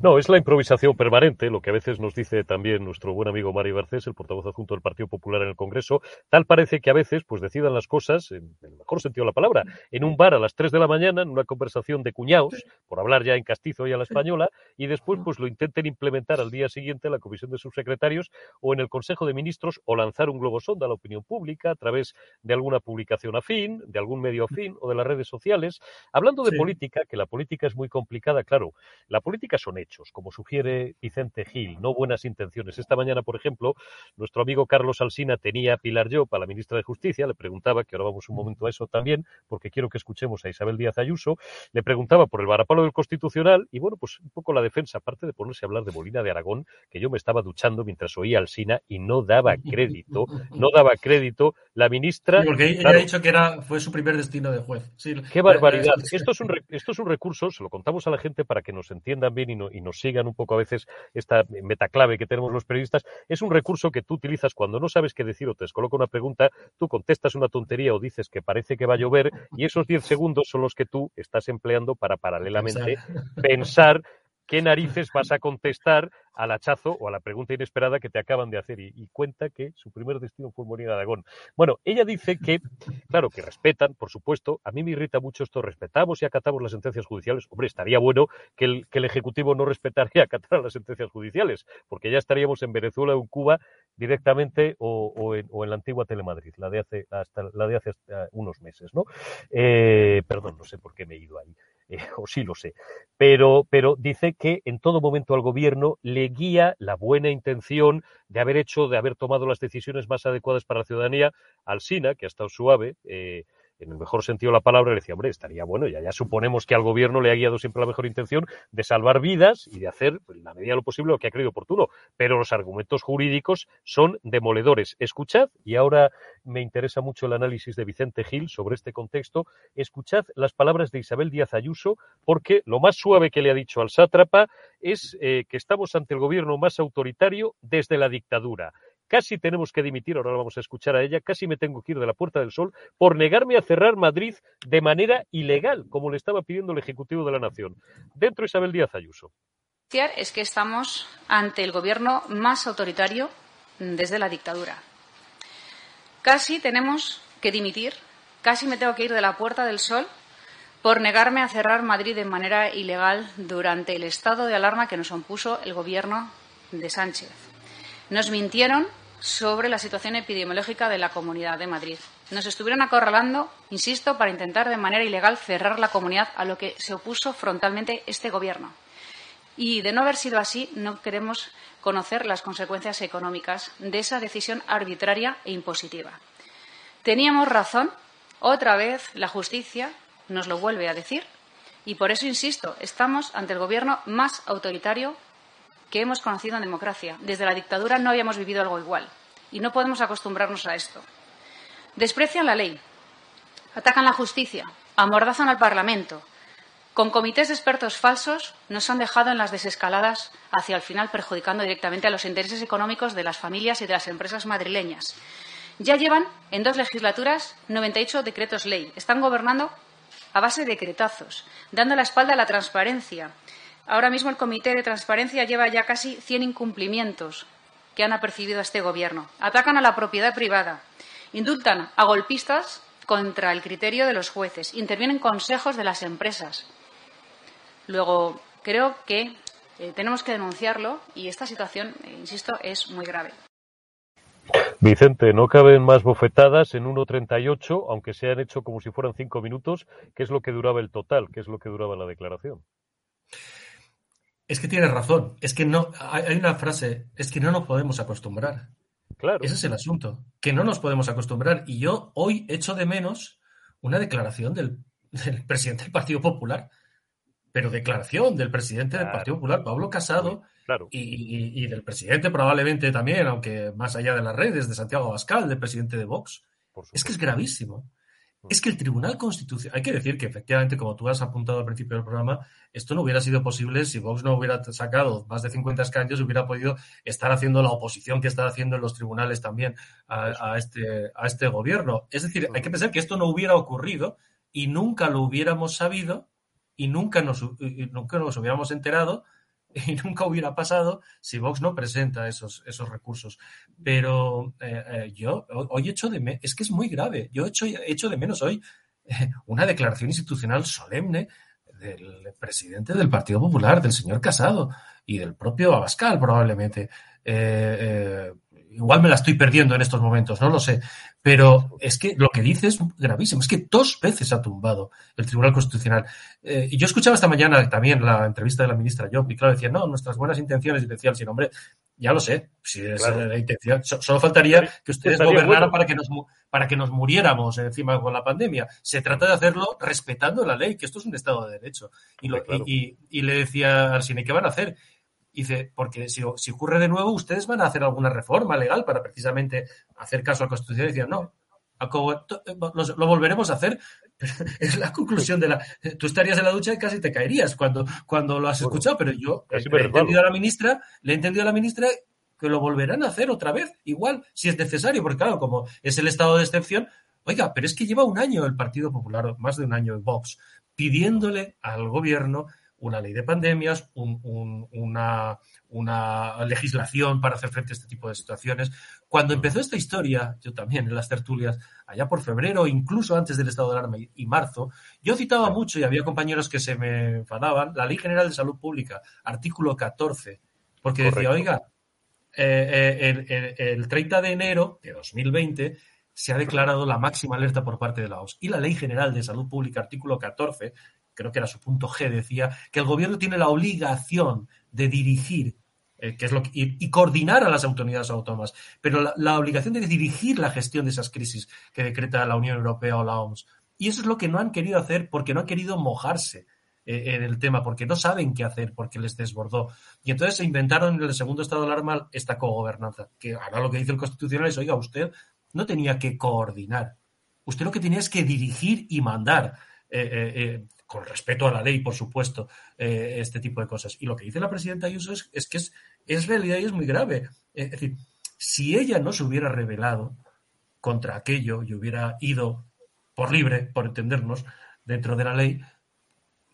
No, es la improvisación permanente, lo que a veces nos dice también nuestro buen amigo Mario Garcés, el portavoz adjunto del Partido Popular en el Congreso. Tal parece que a veces pues decidan las cosas, en el mejor sentido de la palabra, en un bar a las 3 de la mañana, en una conversación de cuñados, por hablar ya en castizo y a la española, y después pues lo intenten implementar al día siguiente en la Comisión de Subsecretarios o en el Consejo de Ministros o lanzar un globo sonda a la opinión pública a través de alguna publicación afín, de algún medio afín o de las redes sociales. Hablando de política, que la política es muy complicada, claro, la política son hechos, como sugiere Vicente Gil, no buenas intenciones. Esta mañana, por ejemplo, nuestro amigo Carlos Alsina tenía a Pilar Llop, a la ministra de Justicia, le preguntaba, que ahora vamos un momento a eso también, porque quiero que escuchemos a Isabel Díaz Ayuso, le preguntaba por el varapalo del Constitucional y bueno, pues un poco la defensa, aparte de ponerse a hablar de Molina de Aragón, que yo me estaba duchando mientras oía Alsina y no daba crédito, no daba crédito la ministra. porque ella ha dicho que era, fue su primer destino de juez. Qué barbaridad. Esto es, un, esto es un recurso, se lo contamos a la gente para que nos entiendan bien y, y nos sigan un poco a veces esta metaclave que tenemos los periodistas. Es un recurso que tú utilizas cuando no sabes qué decir o te descoloca una pregunta, tú contestas una tontería o dices que parece que va a llover y esos 10 segundos son los que tú estás empleando para paralelamente pensar ¿qué narices vas a contestar al hachazo o a la pregunta inesperada que te acaban de hacer? Y, cuenta que su primer destino fue morir a Aragón. Bueno, ella dice que, claro, que respetan, por supuesto. A mí me irrita mucho esto, respetamos y acatamos las sentencias judiciales. Hombre, estaría bueno que el, Ejecutivo no respetara y acatara las sentencias judiciales, porque ya estaríamos en Venezuela o en Cuba directamente o, en, la antigua Telemadrid, la de hace, hasta, la de hace unos meses, ¿no? Eh, perdón, no sé por qué me he ido ahí. Eh, o sí lo sé, pero, pero dice que en todo momento al gobierno le guía la buena intención de haber hecho, de haber tomado las decisiones más adecuadas para la ciudadanía. Al SINA, que ha estado suave, eh, en el mejor sentido de la palabra, le decía, hombre, estaría bueno, ya, ya suponemos que al gobierno le ha guiado siempre la mejor intención de salvar vidas y de hacer, en la medida de lo posible, lo que ha creído oportuno. Pero los argumentos jurídicos son demoledores. Escuchad, y ahora me interesa mucho el análisis de Vicente Gil sobre este contexto, escuchad las palabras de Isabel Díaz Ayuso, porque lo más suave que le ha dicho al sátrapa es eh, que estamos ante el gobierno más autoritario desde la dictadura casi tenemos que dimitir, ahora vamos a escuchar a ella, casi me tengo que ir de la Puerta del Sol por negarme a cerrar Madrid de manera ilegal, como le estaba pidiendo el Ejecutivo de la Nación. Dentro Isabel Díaz Ayuso. Es que estamos ante el gobierno más autoritario desde la dictadura. Casi tenemos que dimitir, casi me tengo que ir de la Puerta del Sol por negarme a cerrar Madrid de manera ilegal durante el estado de alarma que nos impuso el gobierno de Sánchez. Nos mintieron sobre la situación epidemiológica de la Comunidad de Madrid. Nos estuvieron acorralando, insisto, para intentar de manera ilegal cerrar la comunidad, a lo que se opuso frontalmente este Gobierno. Y, de no haber sido así, no queremos conocer las consecuencias económicas de esa decisión arbitraria e impositiva. Teníamos razón, otra vez la justicia nos lo vuelve a decir, y por eso insisto, estamos ante el Gobierno más autoritario que hemos conocido en democracia. Desde la dictadura no habíamos vivido algo igual y no podemos acostumbrarnos a esto. Desprecian la ley, atacan la justicia, amordazan al Parlamento. Con comités de expertos falsos nos han dejado en las desescaladas hacia el final perjudicando directamente a los intereses económicos de las familias y de las empresas madrileñas. Ya llevan en dos legislaturas 98 decretos ley. Están gobernando a base de decretazos, dando la espalda a la transparencia, Ahora mismo el Comité de Transparencia lleva ya casi 100 incumplimientos que han apercibido a este Gobierno. Atacan a la propiedad privada, indultan a golpistas contra el criterio de los jueces, intervienen consejos de las empresas. Luego, creo que eh, tenemos que denunciarlo y esta situación, eh, insisto, es muy grave. Vicente, no caben más bofetadas en 1.38, aunque se han hecho como si fueran cinco minutos, ¿Qué es lo que duraba el total, ¿Qué es lo que duraba la declaración. Es que tienes razón. Es que no. Hay una frase. Es que no nos podemos acostumbrar. Claro. Ese es el asunto. Que no nos podemos acostumbrar. Y yo hoy echo de menos una declaración del, presidente del Partido Popular. Pero declaración del presidente del Partido Popular, Pablo Casado. Claro. Y, del presidente probablemente también, aunque más allá de las redes, de Santiago Abascal, del presidente de Vox. Es que es gravísimo. Es que el Tribunal Constitucional, hay que decir que efectivamente, como tú has apuntado al principio del programa, esto no hubiera sido posible si Vox no hubiera sacado más de 50 escaños, hubiera podido estar haciendo la oposición que está haciendo en los tribunales también a, este, a este gobierno. Es decir, hay que pensar que esto no hubiera ocurrido y nunca lo hubiéramos sabido y nunca nos, nunca nos hubiéramos enterado y nunca hubiera pasado si Vox no presenta esos, esos recursos. Pero eh, eh, yo hoy hecho de menos, es que es muy grave, yo hecho, hecho de menos hoy eh, una declaración institucional solemne del presidente del Partido Popular, del señor Casado y del propio Abascal probablemente. Igual me la estoy perdiendo en estos momentos, no lo sé. Pero es que lo que dice es gravísimo. Es que dos veces ha tumbado el Tribunal Constitucional. Eh, y yo escuchaba esta mañana también la entrevista de la ministra Job y claro, decía, no, nuestras buenas intenciones, y decían, sí, hombre, ya lo sé, si es la intención. solo faltaría que ustedes gobernaran para, que nos, para que nos muriéramos encima con la pandemia. Se trata de hacerlo respetando la ley, que esto es un Estado de Derecho. Y, y, y, le decía al cine, ¿qué van a hacer? Dice, porque si, si, ocurre de nuevo, ustedes van a hacer alguna reforma legal para precisamente hacer caso a la Constitución y decir, no, lo, volveremos a hacer. es la conclusión de la. Tú estarías en la ducha y casi te caerías cuando, cuando lo has escuchado, pero yo le he entendido a la ministra, le he entendido a la ministra que lo volverán a hacer otra vez, igual, si es necesario, porque claro, como es el estado de excepción, oiga, pero es que lleva un año el Partido Popular, más de un año en Vox, pidiéndole al gobierno una ley de pandemias, una, una, legislación para hacer frente a este tipo de situaciones. Cuando empezó esta historia, yo también en las tertulias, allá por febrero, incluso antes del estado de alarma y, marzo, yo citaba mucho y había compañeros que se me enfadaban, la Ley General de Salud Pública, artículo 14, porque decía, oiga, eh, eh, el, el 30 de enero de 2020 se ha declarado la máxima alerta por parte de la OMS. Y la Ley General de Salud Pública, artículo 14, creo que era su punto G, decía que el gobierno tiene la obligación de dirigir eh, que es lo y, coordinar a las autoridades autónomas, pero la, obligación de dirigir la gestión de esas crisis que decreta la Unión Europea o la OMS. Y eso es lo que no han querido hacer porque no han querido mojarse eh, en el tema, porque no saben qué hacer, porque les desbordó. Y entonces se inventaron en el segundo estado de alarma esta cogobernanza, que ahora lo que dice el Constitucional es, oiga, usted no tenía que coordinar, usted lo que tenía es que dirigir y mandar. Eh, eh, con respeto a la ley, por supuesto, este tipo de cosas. Y lo que dice la presidenta Ayuso es, que es, es realidad y es muy grave. Es decir, si ella no se hubiera rebelado contra aquello y hubiera ido por libre, por entendernos, dentro de la ley,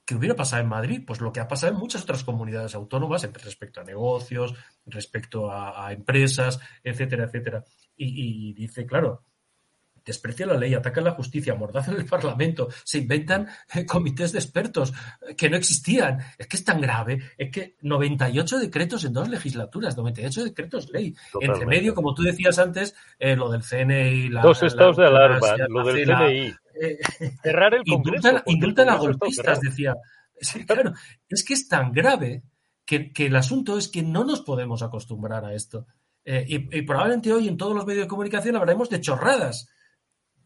¿qué hubiera pasado en Madrid? Pues lo que ha pasado en muchas otras comunidades autónomas respecto a negocios, respecto a, empresas, etcétera, etcétera. y, dice, claro, desprecia la ley, ataca la justicia, en el Parlamento, se inventan eh, comités de expertos eh, que no existían. Es que es tan grave, es que 98 decretos en dos legislaturas, 98 decretos ley. Entre medio, como tú decías antes, eh, lo del CNI, la, dos estados de alarma, lo del CNI. Cerrar el Congreso. Indultan, a golpistas, decía. claro, es que es tan grave que, el asunto es que no nos podemos acostumbrar a esto. y, y, probablemente hoy en todos los medios de comunicación hablaremos de chorradas.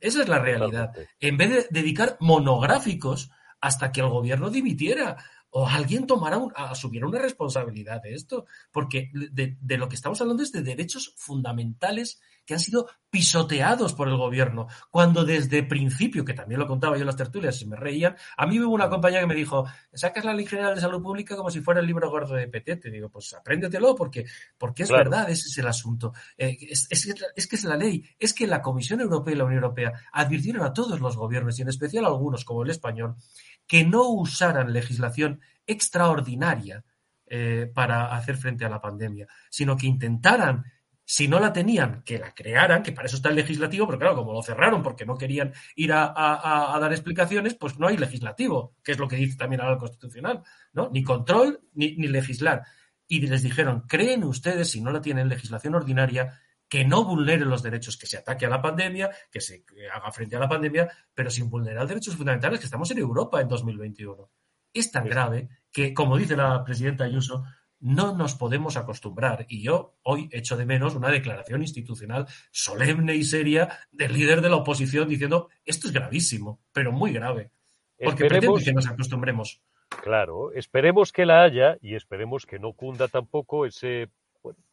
Esa es la realidad. En vez de dedicar monográficos hasta que el gobierno dimitiera o alguien tomara asumiera una responsabilidad de esto, porque de, de, lo que estamos hablando es de derechos fundamentales que han sido pisoteados por el gobierno, cuando desde principio, que también lo contaba yo en las tertulias y me reían, a mí hubo una compañía que me dijo, sacas la Ley General de Salud Pública como si fuera el libro gordo de PT. Te digo, pues apréndetelo porque, porque es verdad, ese es el asunto. Eh, es, es, que es la ley, es que la Comisión Europea y la Unión Europea advirtieron a todos los gobiernos, y en especial a algunos como el español, que no usaran legislación extraordinaria eh, para hacer frente a la pandemia, sino que intentaran si no la tenían, que la crearan, que para eso está el legislativo, pero claro, como lo cerraron porque no querían ir a, dar explicaciones, pues no hay legislativo, que es lo que dice también ahora el Constitucional, ¿no? Ni control ni, ni legislar. Y les dijeron, creen ustedes, si no la tienen legislación ordinaria, que no vulnere los derechos, que se ataque a la pandemia, que se haga frente a la pandemia, pero sin vulnerar derechos fundamentales, que estamos en Europa en 2021. Es tan grave que, como dice la presidenta Ayuso, no nos podemos acostumbrar. Y yo hoy echo de menos una declaración institucional solemne y seria del líder de la oposición diciendo esto es gravísimo, pero muy grave. Porque pretende que nos acostumbremos. Claro, esperemos que la haya y esperemos que no cunda tampoco ese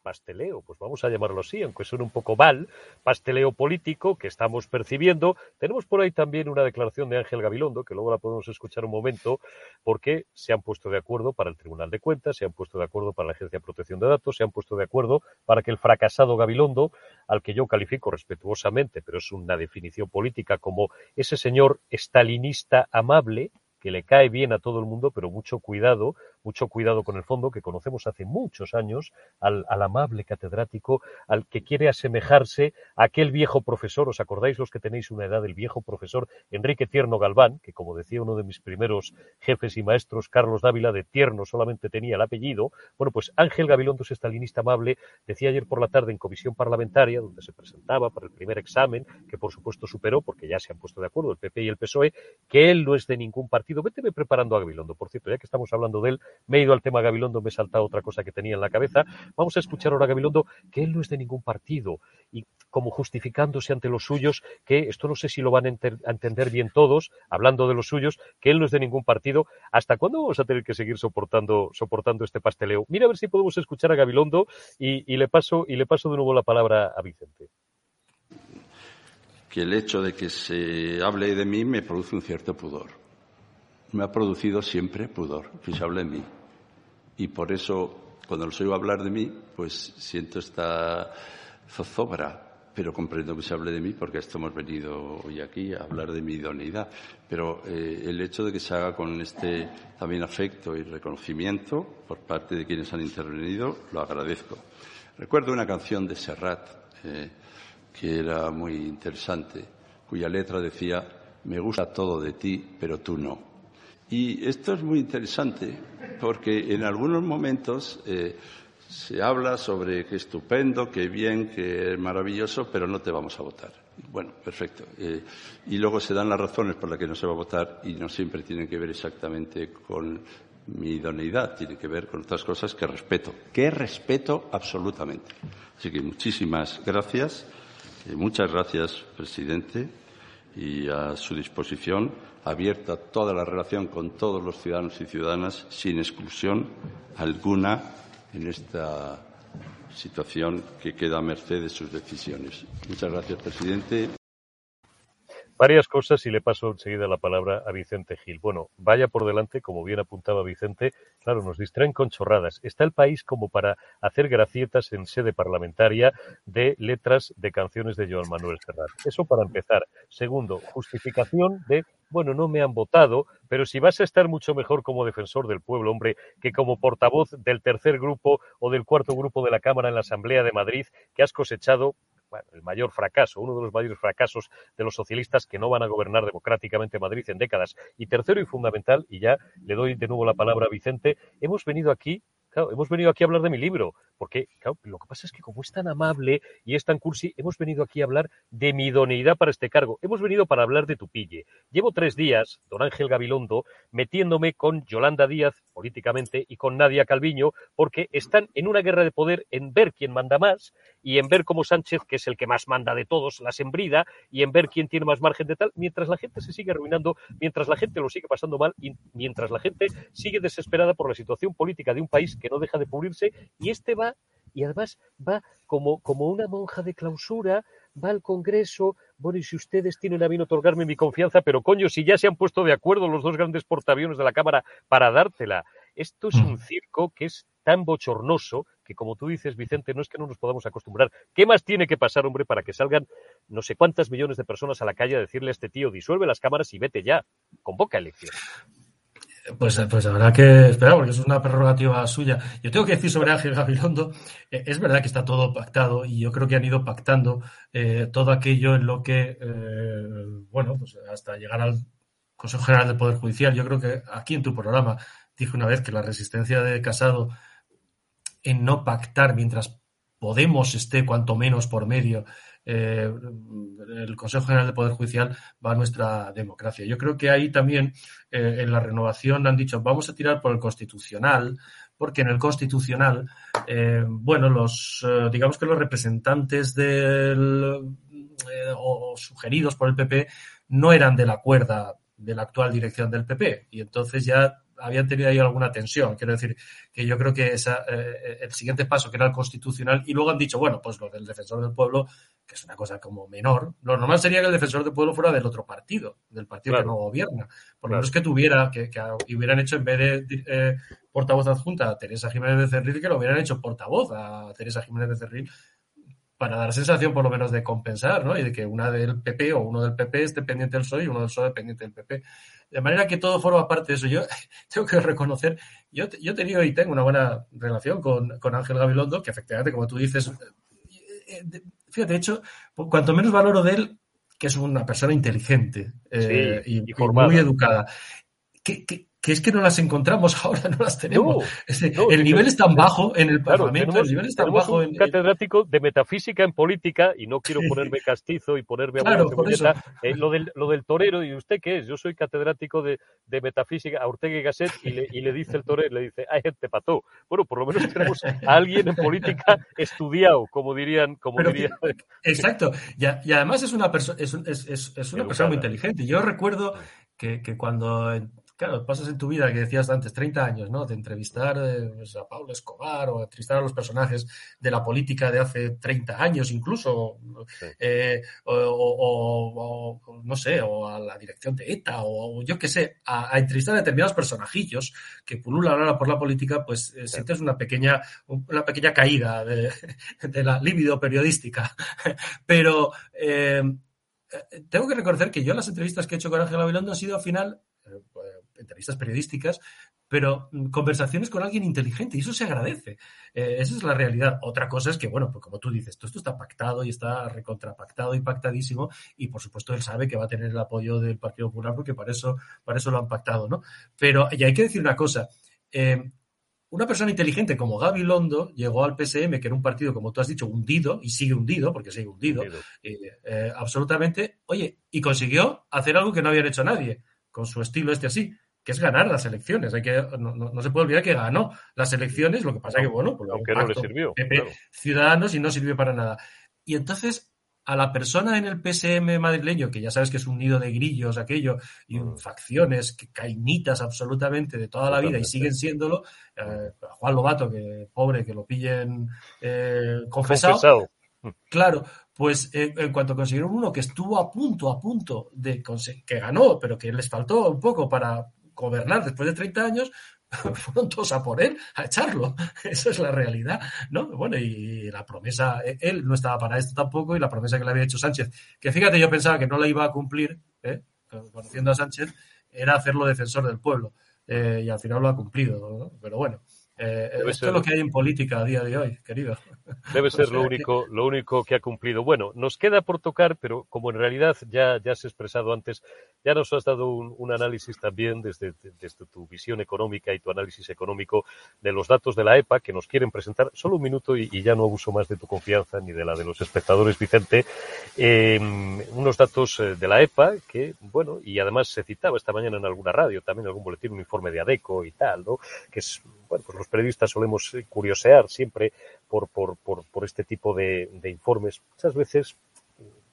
pasteleo, pues vamos a llamarlo así, aunque suene un poco mal, pasteleo político que estamos percibiendo. Tenemos por ahí también una declaración de Ángel Gabilondo, que luego la podemos escuchar un momento, porque se han puesto de acuerdo para el Tribunal de Cuentas, se han puesto de acuerdo para la Agencia de Protección de Datos, se han puesto de acuerdo para que el fracasado Gabilondo, al que yo califico respetuosamente, pero es una definición política como ese señor estalinista amable, que le cae bien a todo el mundo, pero mucho cuidado, mucho cuidado con el fondo, que conocemos hace muchos años, al, amable catedrático, al que quiere asemejarse a aquel viejo profesor, ¿os acordáis los que tenéis una edad del viejo profesor Enrique Tierno Galván, que como decía uno de mis primeros jefes y maestros, Carlos Dávila, de Tierno solamente tenía el apellido? Bueno, pues Ángel Gabilondo, estalinista amable, decía ayer por la tarde en comisión parlamentaria, donde se presentaba para el primer examen, que por supuesto superó, porque ya se han puesto de acuerdo el PP y el PSOE, que él no es de ningún partido Véteme preparando a Gabilondo. Por cierto, ya que estamos hablando de él, me he ido al tema Gabilondo, me he saltado otra cosa que tenía en la cabeza. Vamos a escuchar ahora a Gabilondo que él no es de ningún partido y como justificándose ante los suyos, que esto no sé si lo van a, entender bien todos, hablando de los suyos, que él no es de ningún partido. ¿Hasta cuándo vamos a tener que seguir soportando, soportando este pasteleo? Mira a ver si podemos escuchar a Gabilondo y, y le paso y le paso de nuevo la palabra a Vicente que el hecho de que se hable de mí me produce un cierto pudor me ha producido siempre pudor que se hable de mí. Y por eso, cuando los oigo hablar de mí, pues siento esta zozobra, pero comprendo que se hable de mí porque esto hemos venido hoy aquí a hablar de mi idoneidad. Pero eh, el hecho de que se haga con este también afecto y reconocimiento por parte de quienes han intervenido, lo agradezco. Recuerdo una canción de Serrat eh, que era muy interesante, cuya letra decía, me gusta todo de ti, pero tú no. Y esto es muy interesante porque en algunos momentos eh, se habla sobre qué estupendo, qué bien, qué maravilloso, pero no te vamos a votar. Bueno, perfecto. Eh, y luego se dan las razones por las que no se va a votar y no siempre tienen que ver exactamente con mi idoneidad, tiene que ver con otras cosas que respeto, que respeto absolutamente. Así que muchísimas gracias, eh, muchas gracias, presidente. Y a su disposición, abierta toda la relación con todos los ciudadanos y ciudadanas, sin exclusión alguna en esta situación que queda a merced de sus decisiones. Muchas gracias, presidente varias cosas y le paso enseguida la palabra a Vicente Gil. Bueno, vaya por delante, como bien apuntaba Vicente, claro, nos distraen con chorradas. Está el país como para hacer gracietas en sede parlamentaria de letras de canciones de Joan Manuel Serrat. Eso para empezar. Segundo, justificación de, bueno, no me han votado, pero si vas a estar mucho mejor como defensor del pueblo, hombre, que como portavoz del tercer grupo o del cuarto grupo de la Cámara en la Asamblea de Madrid, que has cosechado el mayor fracaso, uno de los mayores fracasos de los socialistas que no van a gobernar democráticamente Madrid en décadas. Y tercero y fundamental, y ya le doy de nuevo la palabra a Vicente, hemos venido aquí Claro, hemos venido aquí a hablar de mi libro, porque lo que pasa es que como es tan amable y es tan cursi, hemos venido aquí a hablar de mi idoneidad para este cargo. Hemos venido para hablar de tu pille. Llevo tres días, don Ángel Gabilondo, metiéndome con Yolanda Díaz políticamente y con Nadia Calviño, porque están en una guerra de poder en ver quién manda más y en ver cómo Sánchez, que es el que más manda de todos, las embrida y en ver quién tiene más margen de tal, mientras la gente se sigue arruinando, mientras la gente lo sigue pasando mal y mientras la gente sigue desesperada por la situación política de un país que no deja de pulirse, y este va, y además va como, como una monja de clausura, va al Congreso, bueno, y si ustedes tienen a bien otorgarme mi confianza, pero coño, si ya se han puesto de acuerdo los dos grandes portaaviones de la Cámara para dártela, esto es un mm. circo que es tan bochornoso que, como tú dices, Vicente, no es que no nos podamos acostumbrar. ¿Qué más tiene que pasar, hombre, para que salgan no sé cuántas millones de personas a la calle a decirle a este tío, disuelve las cámaras y vete ya, convoca elecciones? Pues, pues habrá que esperar, porque es una prerrogativa suya. Yo tengo que decir sobre Ángel Gabilondo, eh, es verdad que está todo pactado y yo creo que han ido pactando eh, todo aquello en lo que, eh, bueno, pues hasta llegar al Consejo General del Poder Judicial. Yo creo que aquí en tu programa dije una vez que la resistencia de Casado en no pactar mientras Podemos esté cuanto menos por medio eh, el Consejo General de Poder Judicial va a nuestra democracia. Yo creo que ahí también eh, en la renovación han dicho vamos a tirar por el constitucional, porque en el constitucional, eh, bueno, los digamos que los representantes del o sugeridos por el PP no eran de la cuerda de la actual dirección del PP y entonces ya habían tenido ahí alguna tensión. Quiero decir que yo creo que esa, eh, el siguiente paso, que era el constitucional, y luego han dicho, bueno, pues lo del defensor del pueblo, que es una cosa como menor, lo normal sería que el defensor del pueblo fuera del otro partido, del partido que no gobierna. Por lo menos que tuviera, que, hubieran hecho en vez de eh, portavoz adjunta a Teresa Jiménez de Cerril, que lo hubieran hecho portavoz a Teresa Jiménez de Cerril para dar sensación por lo menos de compensar, ¿no? Y de que una del PP o uno del PP es dependiente del PSOE y uno del PSOE dependiente del PP. De manera que todo forma parte de eso. Yo tengo que reconocer, yo, yo he tenido y tengo una buena relación con, con Ángel Gabilondo, que efectivamente, como tú dices, eh, eh, fíjate, de hecho, cuanto menos valoro de él, que es una persona inteligente eh, y, muy educada. Que, que, que es que no las encontramos ahora, no las tenemos. el nivel es tan bajo en el Parlamento, el nivel es tan bajo. Un catedrático de metafísica en política, y no quiero ponerme castizo y ponerme a claro, eh, lo, del, lo del torero, ¿y usted qué es? Yo soy catedrático de, de metafísica a Ortega y Gasset, y le, y le dice el torero, le dice, ay, gente pató. Bueno, por lo menos tenemos a alguien en política estudiado, como dirían. Como diría... Exacto, y, y, además es una, persona es, es, es, una persona muy inteligente. Yo recuerdo que, que cuando claro, pasas en tu vida, que decías antes, 30 años, ¿no? De entrevistar eh, pues, a Pablo Escobar o entrevistar a los personajes de la política de hace 30 años incluso, eh, o, no sé, o a la dirección de ETA, o, yo qué sé, a, entrevistar a determinados personajillos que pululan ahora por la política, pues eh, sientes una pequeña, una pequeña caída de, la libido periodística. Pero tengo que reconocer que yo las entrevistas que he hecho con Ángel Avilondo han sido al final entrevistas periodísticas, pero mm, conversaciones con alguien inteligente y eso se agradece. Eh, esa es la realidad. Otra cosa es que, bueno, pues como tú dices, todo esto está pactado y está recontrapactado y pactadísimo y por supuesto él sabe que va a tener el apoyo del Partido Popular porque para eso, para eso lo han pactado, ¿no? Pero, y hay que decir una cosa, eh, una persona inteligente como Gaby Londo llegó al PSM, que era un partido, como tú has dicho, hundido, y sigue hundido, porque sigue hundido, eh, absolutamente, oye, y consiguió hacer algo que no habían hecho nadie, con su estilo este así, que es ganar las elecciones. Hay que, no, se puede olvidar que ganó las elecciones, lo que pasa que, bueno, pues aunque no le sirvió. Ciudadanos y no sirvió para nada. Y entonces, a la persona en el PSM madrileño, que ya sabes que es un nido de grillos aquello, y mm. facciones que cainitas absolutamente de toda la vida y siguen siéndolo, eh, Juan Lobato, que pobre, que lo pillen eh, confesado. Claro, pues eh, en cuanto consiguieron uno que estuvo a punto, a punto de que ganó, pero que les faltó un poco para gobernar después de 30 años, fueron todos a por él, a echarlo. Esa es la realidad, ¿no? Bueno, y la promesa, e, él no estaba para esto tampoco, y la promesa que le había hecho Sánchez, que fíjate, yo pensaba que no la iba a cumplir, ¿eh? conociendo a Sánchez, era hacerlo defensor del pueblo. Eh, y al final lo ha cumplido, Pero bueno, eh, esto es lo que hay en política a día de hoy, querido. Debe ser lo único, lo único que ha cumplido. Bueno, nos queda por tocar, pero como en realidad ya, ya has expresado antes, ya nos has dado un, análisis también desde, desde, tu visión económica y tu análisis económico de los datos de la EPA que nos quieren presentar. Solo un minuto y, ya no abuso más de tu confianza ni de la de los espectadores, Vicente. Em, unos datos eh, de la EPA que, bueno, y además se citaba esta mañana en alguna radio, también en algún boletín, un informe de ADECO y tal, ¿no? Que es, bueno, pues los periodistas solemos eh, curiosear siempre por, por, por, este tipo de, de informes. Muchas veces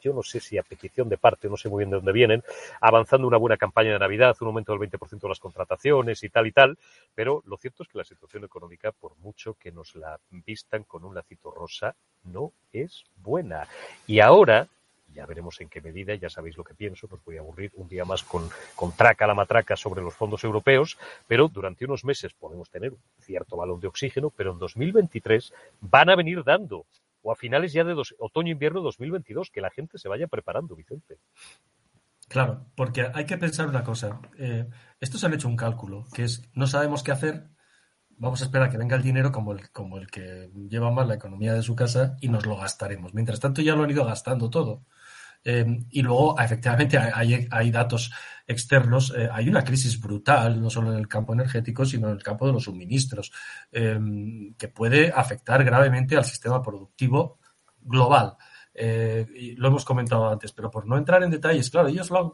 yo no sé si a petición de parte, no sé muy bien de dónde vienen, avanzando una buena campaña de Navidad, un aumento del 20% de las contrataciones y tal y tal, pero lo cierto es que la situación económica, por mucho que nos la vistan con un lacito rosa, no es buena. Y ahora, ya veremos en qué medida, ya sabéis lo que pienso, no os voy a aburrir un día más con, con traca la matraca sobre los fondos europeos, pero durante unos meses podemos tener un cierto balón de oxígeno, pero en 2023 van a venir dando, o a finales ya de otoño-invierno 2022, que la gente se vaya preparando, Vicente. Claro, porque hay que pensar una cosa. Eh, estos han hecho un cálculo, que es, no sabemos qué hacer, vamos a esperar a que venga el dinero como el, como el que lleva más la economía de su casa y nos lo gastaremos. Mientras tanto ya lo han ido gastando todo. Eh, y luego, efectivamente, hay, hay datos externos. Eh, hay una crisis brutal, no solo en el campo energético, sino en el campo de los suministros, eh, que puede afectar gravemente al sistema productivo global. y lo hemos comentado antes, pero por no entrar en detalles, claro, ellos lo han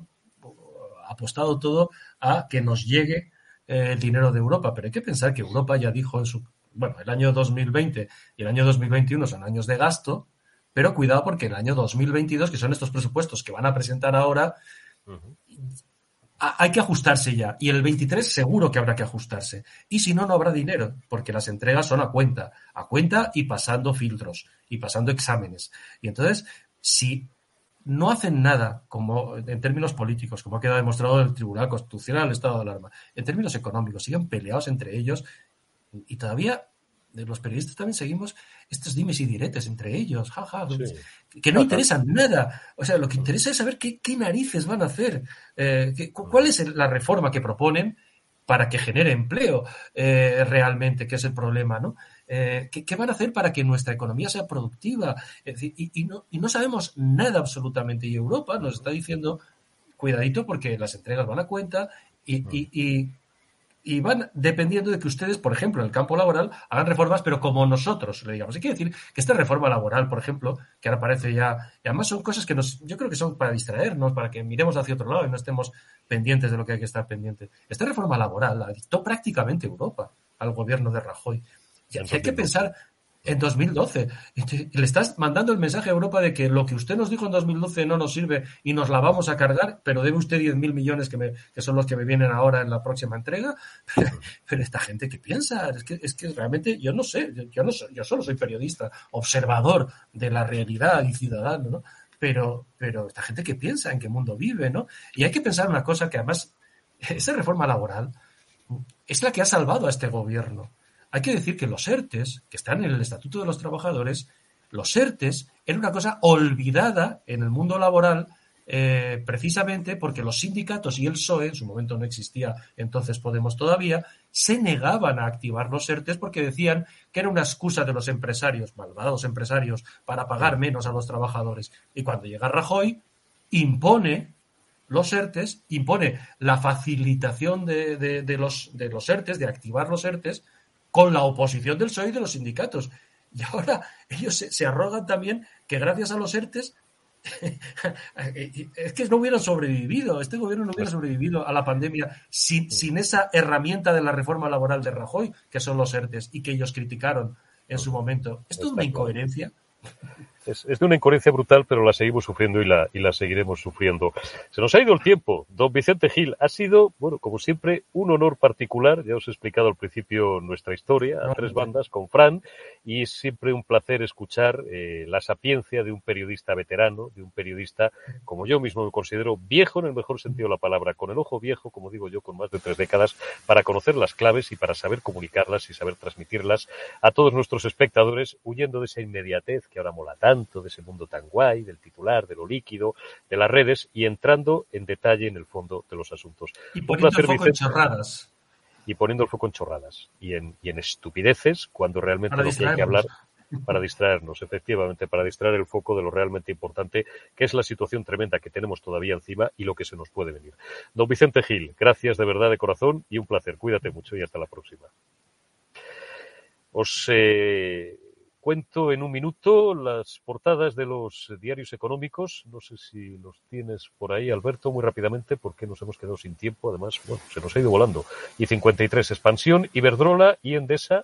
apostado todo a que nos llegue el dinero de Europa, pero hay que pensar que Europa ya dijo en su, bueno, el año 2020 y el año 2021 son años de gasto, pero cuidado porque el año 2022, que son estos presupuestos que van a presentar ahora, hay que ajustarse ya. Y el 23 seguro que habrá que ajustarse. Y si no, no habrá dinero, porque las entregas son a cuenta, a cuenta y pasando filtros y pasando exámenes. Y entonces, si no hacen nada como en términos políticos, como ha quedado demostrado en el Tribunal Constitucional, el estado de alarma, en términos económicos, siguen peleados entre ellos y todavía los periodistas también seguimos estos dimes y diretes entre ellos, jaja, que no interesan nada. O sea, lo que interesa es saber qué, narices van a hacer, eh, cuál es la reforma que proponen para que genere empleo eh, realmente, que es el problema, ¿no? Eh, ¿qué, van a hacer para que nuestra economía sea productiva? y, no, y no sabemos nada absolutamente. Y Europa nos está diciendo, cuidadito porque las entregas van a cuenta y, y y van dependiendo de que ustedes, por ejemplo, en el campo laboral, hagan reformas, pero como nosotros le digamos. Y quiere decir que esta reforma laboral, por ejemplo, que ahora parece ya, y además son cosas que nos, yo creo que son para distraernos, para que miremos hacia otro lado y no estemos pendientes de lo que hay que estar pendiente. Esta reforma laboral la dictó prácticamente Europa al gobierno de Rajoy. Y hay que pensar en 2012. Le estás mandando el mensaje a Europa de que lo que usted nos dijo en 2012 no nos sirve y nos la vamos a cargar, pero debe usted 10.000 millones que, son los que me vienen ahora en la próxima entrega. Pero, esta gente que piensa, es que, es que realmente yo no sé, yo, no yo solo soy periodista, observador de la realidad y ciudadano, ¿no? Pero, pero esta gente que piensa en qué mundo vive, ¿no? Y hay que pensar una cosa que además, esa reforma laboral es la que ha salvado a este gobierno hay que decir que los ERTES, que están en el Estatuto de los Trabajadores, los ERTES eran una cosa olvidada en el mundo laboral eh, precisamente porque los sindicatos y el PSOE, en su momento no existía, entonces Podemos todavía, se negaban a activar los ERTES porque decían que era una excusa de los empresarios, malvados empresarios, para pagar menos a los trabajadores. Y cuando llega Rajoy, impone los ERTES, impone la facilitación de, de, los, de los ERTES, de activar los ERTES, con la oposición del PSOE y de los sindicatos. Y ahora ellos se, arrogan también que gracias a los ERTES es que no hubieran sobrevivido, este gobierno no hubiera sobrevivido a la pandemia sin, sin esa herramienta de la reforma laboral de Rajoy, que son los ERTES, y que ellos criticaron en su momento. Esto es una incoherencia. Es, de una incoherencia brutal, pero la seguimos sufriendo y la, y la seguiremos sufriendo. Se nos ha ido el tiempo. Don Vicente Gil, ha sido, bueno, como siempre, un honor particular. Ya os he explicado al principio nuestra historia a tres bandas con Fran y es siempre un placer escuchar eh, la sapiencia de un periodista veterano, de un periodista, como yo mismo me considero, viejo en el mejor sentido de la palabra, con el ojo viejo, como digo yo, con más de tres décadas, para conocer las claves y para saber comunicarlas y saber transmitirlas a todos nuestros espectadores, huyendo de esa inmediatez que ahora mola tanto, de ese mundo tan guay, del titular, de lo líquido, de las redes y entrando en detalle en el fondo de los asuntos. Y poniendo el foco en chorradas. Y poniendo el foco en chorradas y en, y en estupideces cuando realmente lo que hay que hablar para distraernos, efectivamente, para distraer el foco de lo realmente importante, que es la situación tremenda que tenemos todavía encima y lo que se nos puede venir. Don Vicente Gil, gracias de verdad de corazón y un placer. Cuídate mucho y hasta la próxima. Os eh, cuento en un minuto las portadas de los diarios económicos. No sé si los tienes por ahí, Alberto, muy rápidamente, porque nos hemos quedado sin tiempo. Además, bueno, se nos ha ido volando. Y 53, expansión, Iberdrola y Endesa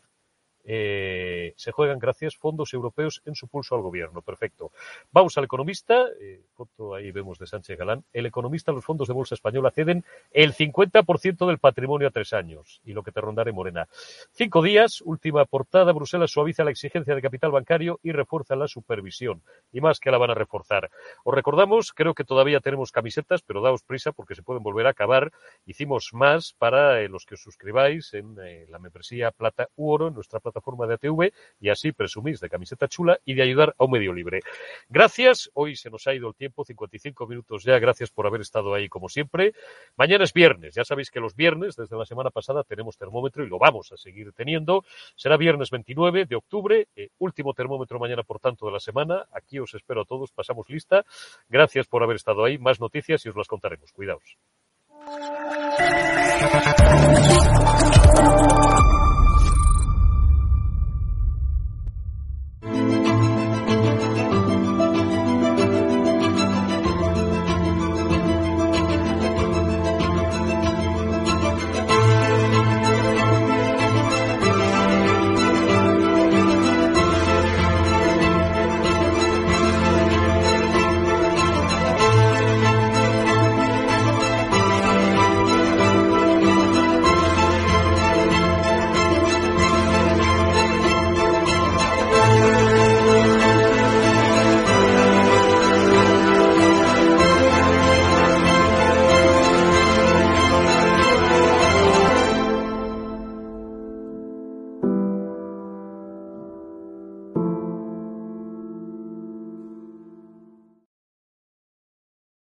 eh, se juegan gracias fondos europeos en su pulso al gobierno. Perfecto. Vamos al economista. Eh, foto ahí vemos de Sánchez Galán. El economista, los fondos de bolsa española ceden el 50% del patrimonio a tres años y lo que te rondaré Morena. Cinco días, última portada. Bruselas suaviza la exigencia de capital bancario y refuerza la supervisión. Y más que la van a reforzar. Os recordamos, creo que todavía tenemos camisetas, pero daos prisa porque se pueden volver a acabar. Hicimos más para eh, los que os suscribáis en la membresía Plata u Oro, en nuestra plataforma plataforma de ATV y así presumís de camiseta chula y de ayudar a un medio libre. Gracias, hoy se nos ha ido el tiempo, 55 minutos ya, gracias por haber estado ahí como siempre. Mañana es viernes, ya sabéis que los viernes, desde la semana pasada, tenemos termómetro y lo vamos a seguir teniendo. Será viernes 29 de octubre, eh, último termómetro mañana, por tanto, de la semana. Aquí os espero a todos, pasamos lista. Gracias por haber estado ahí, más noticias y os las contaremos. Cuidaos.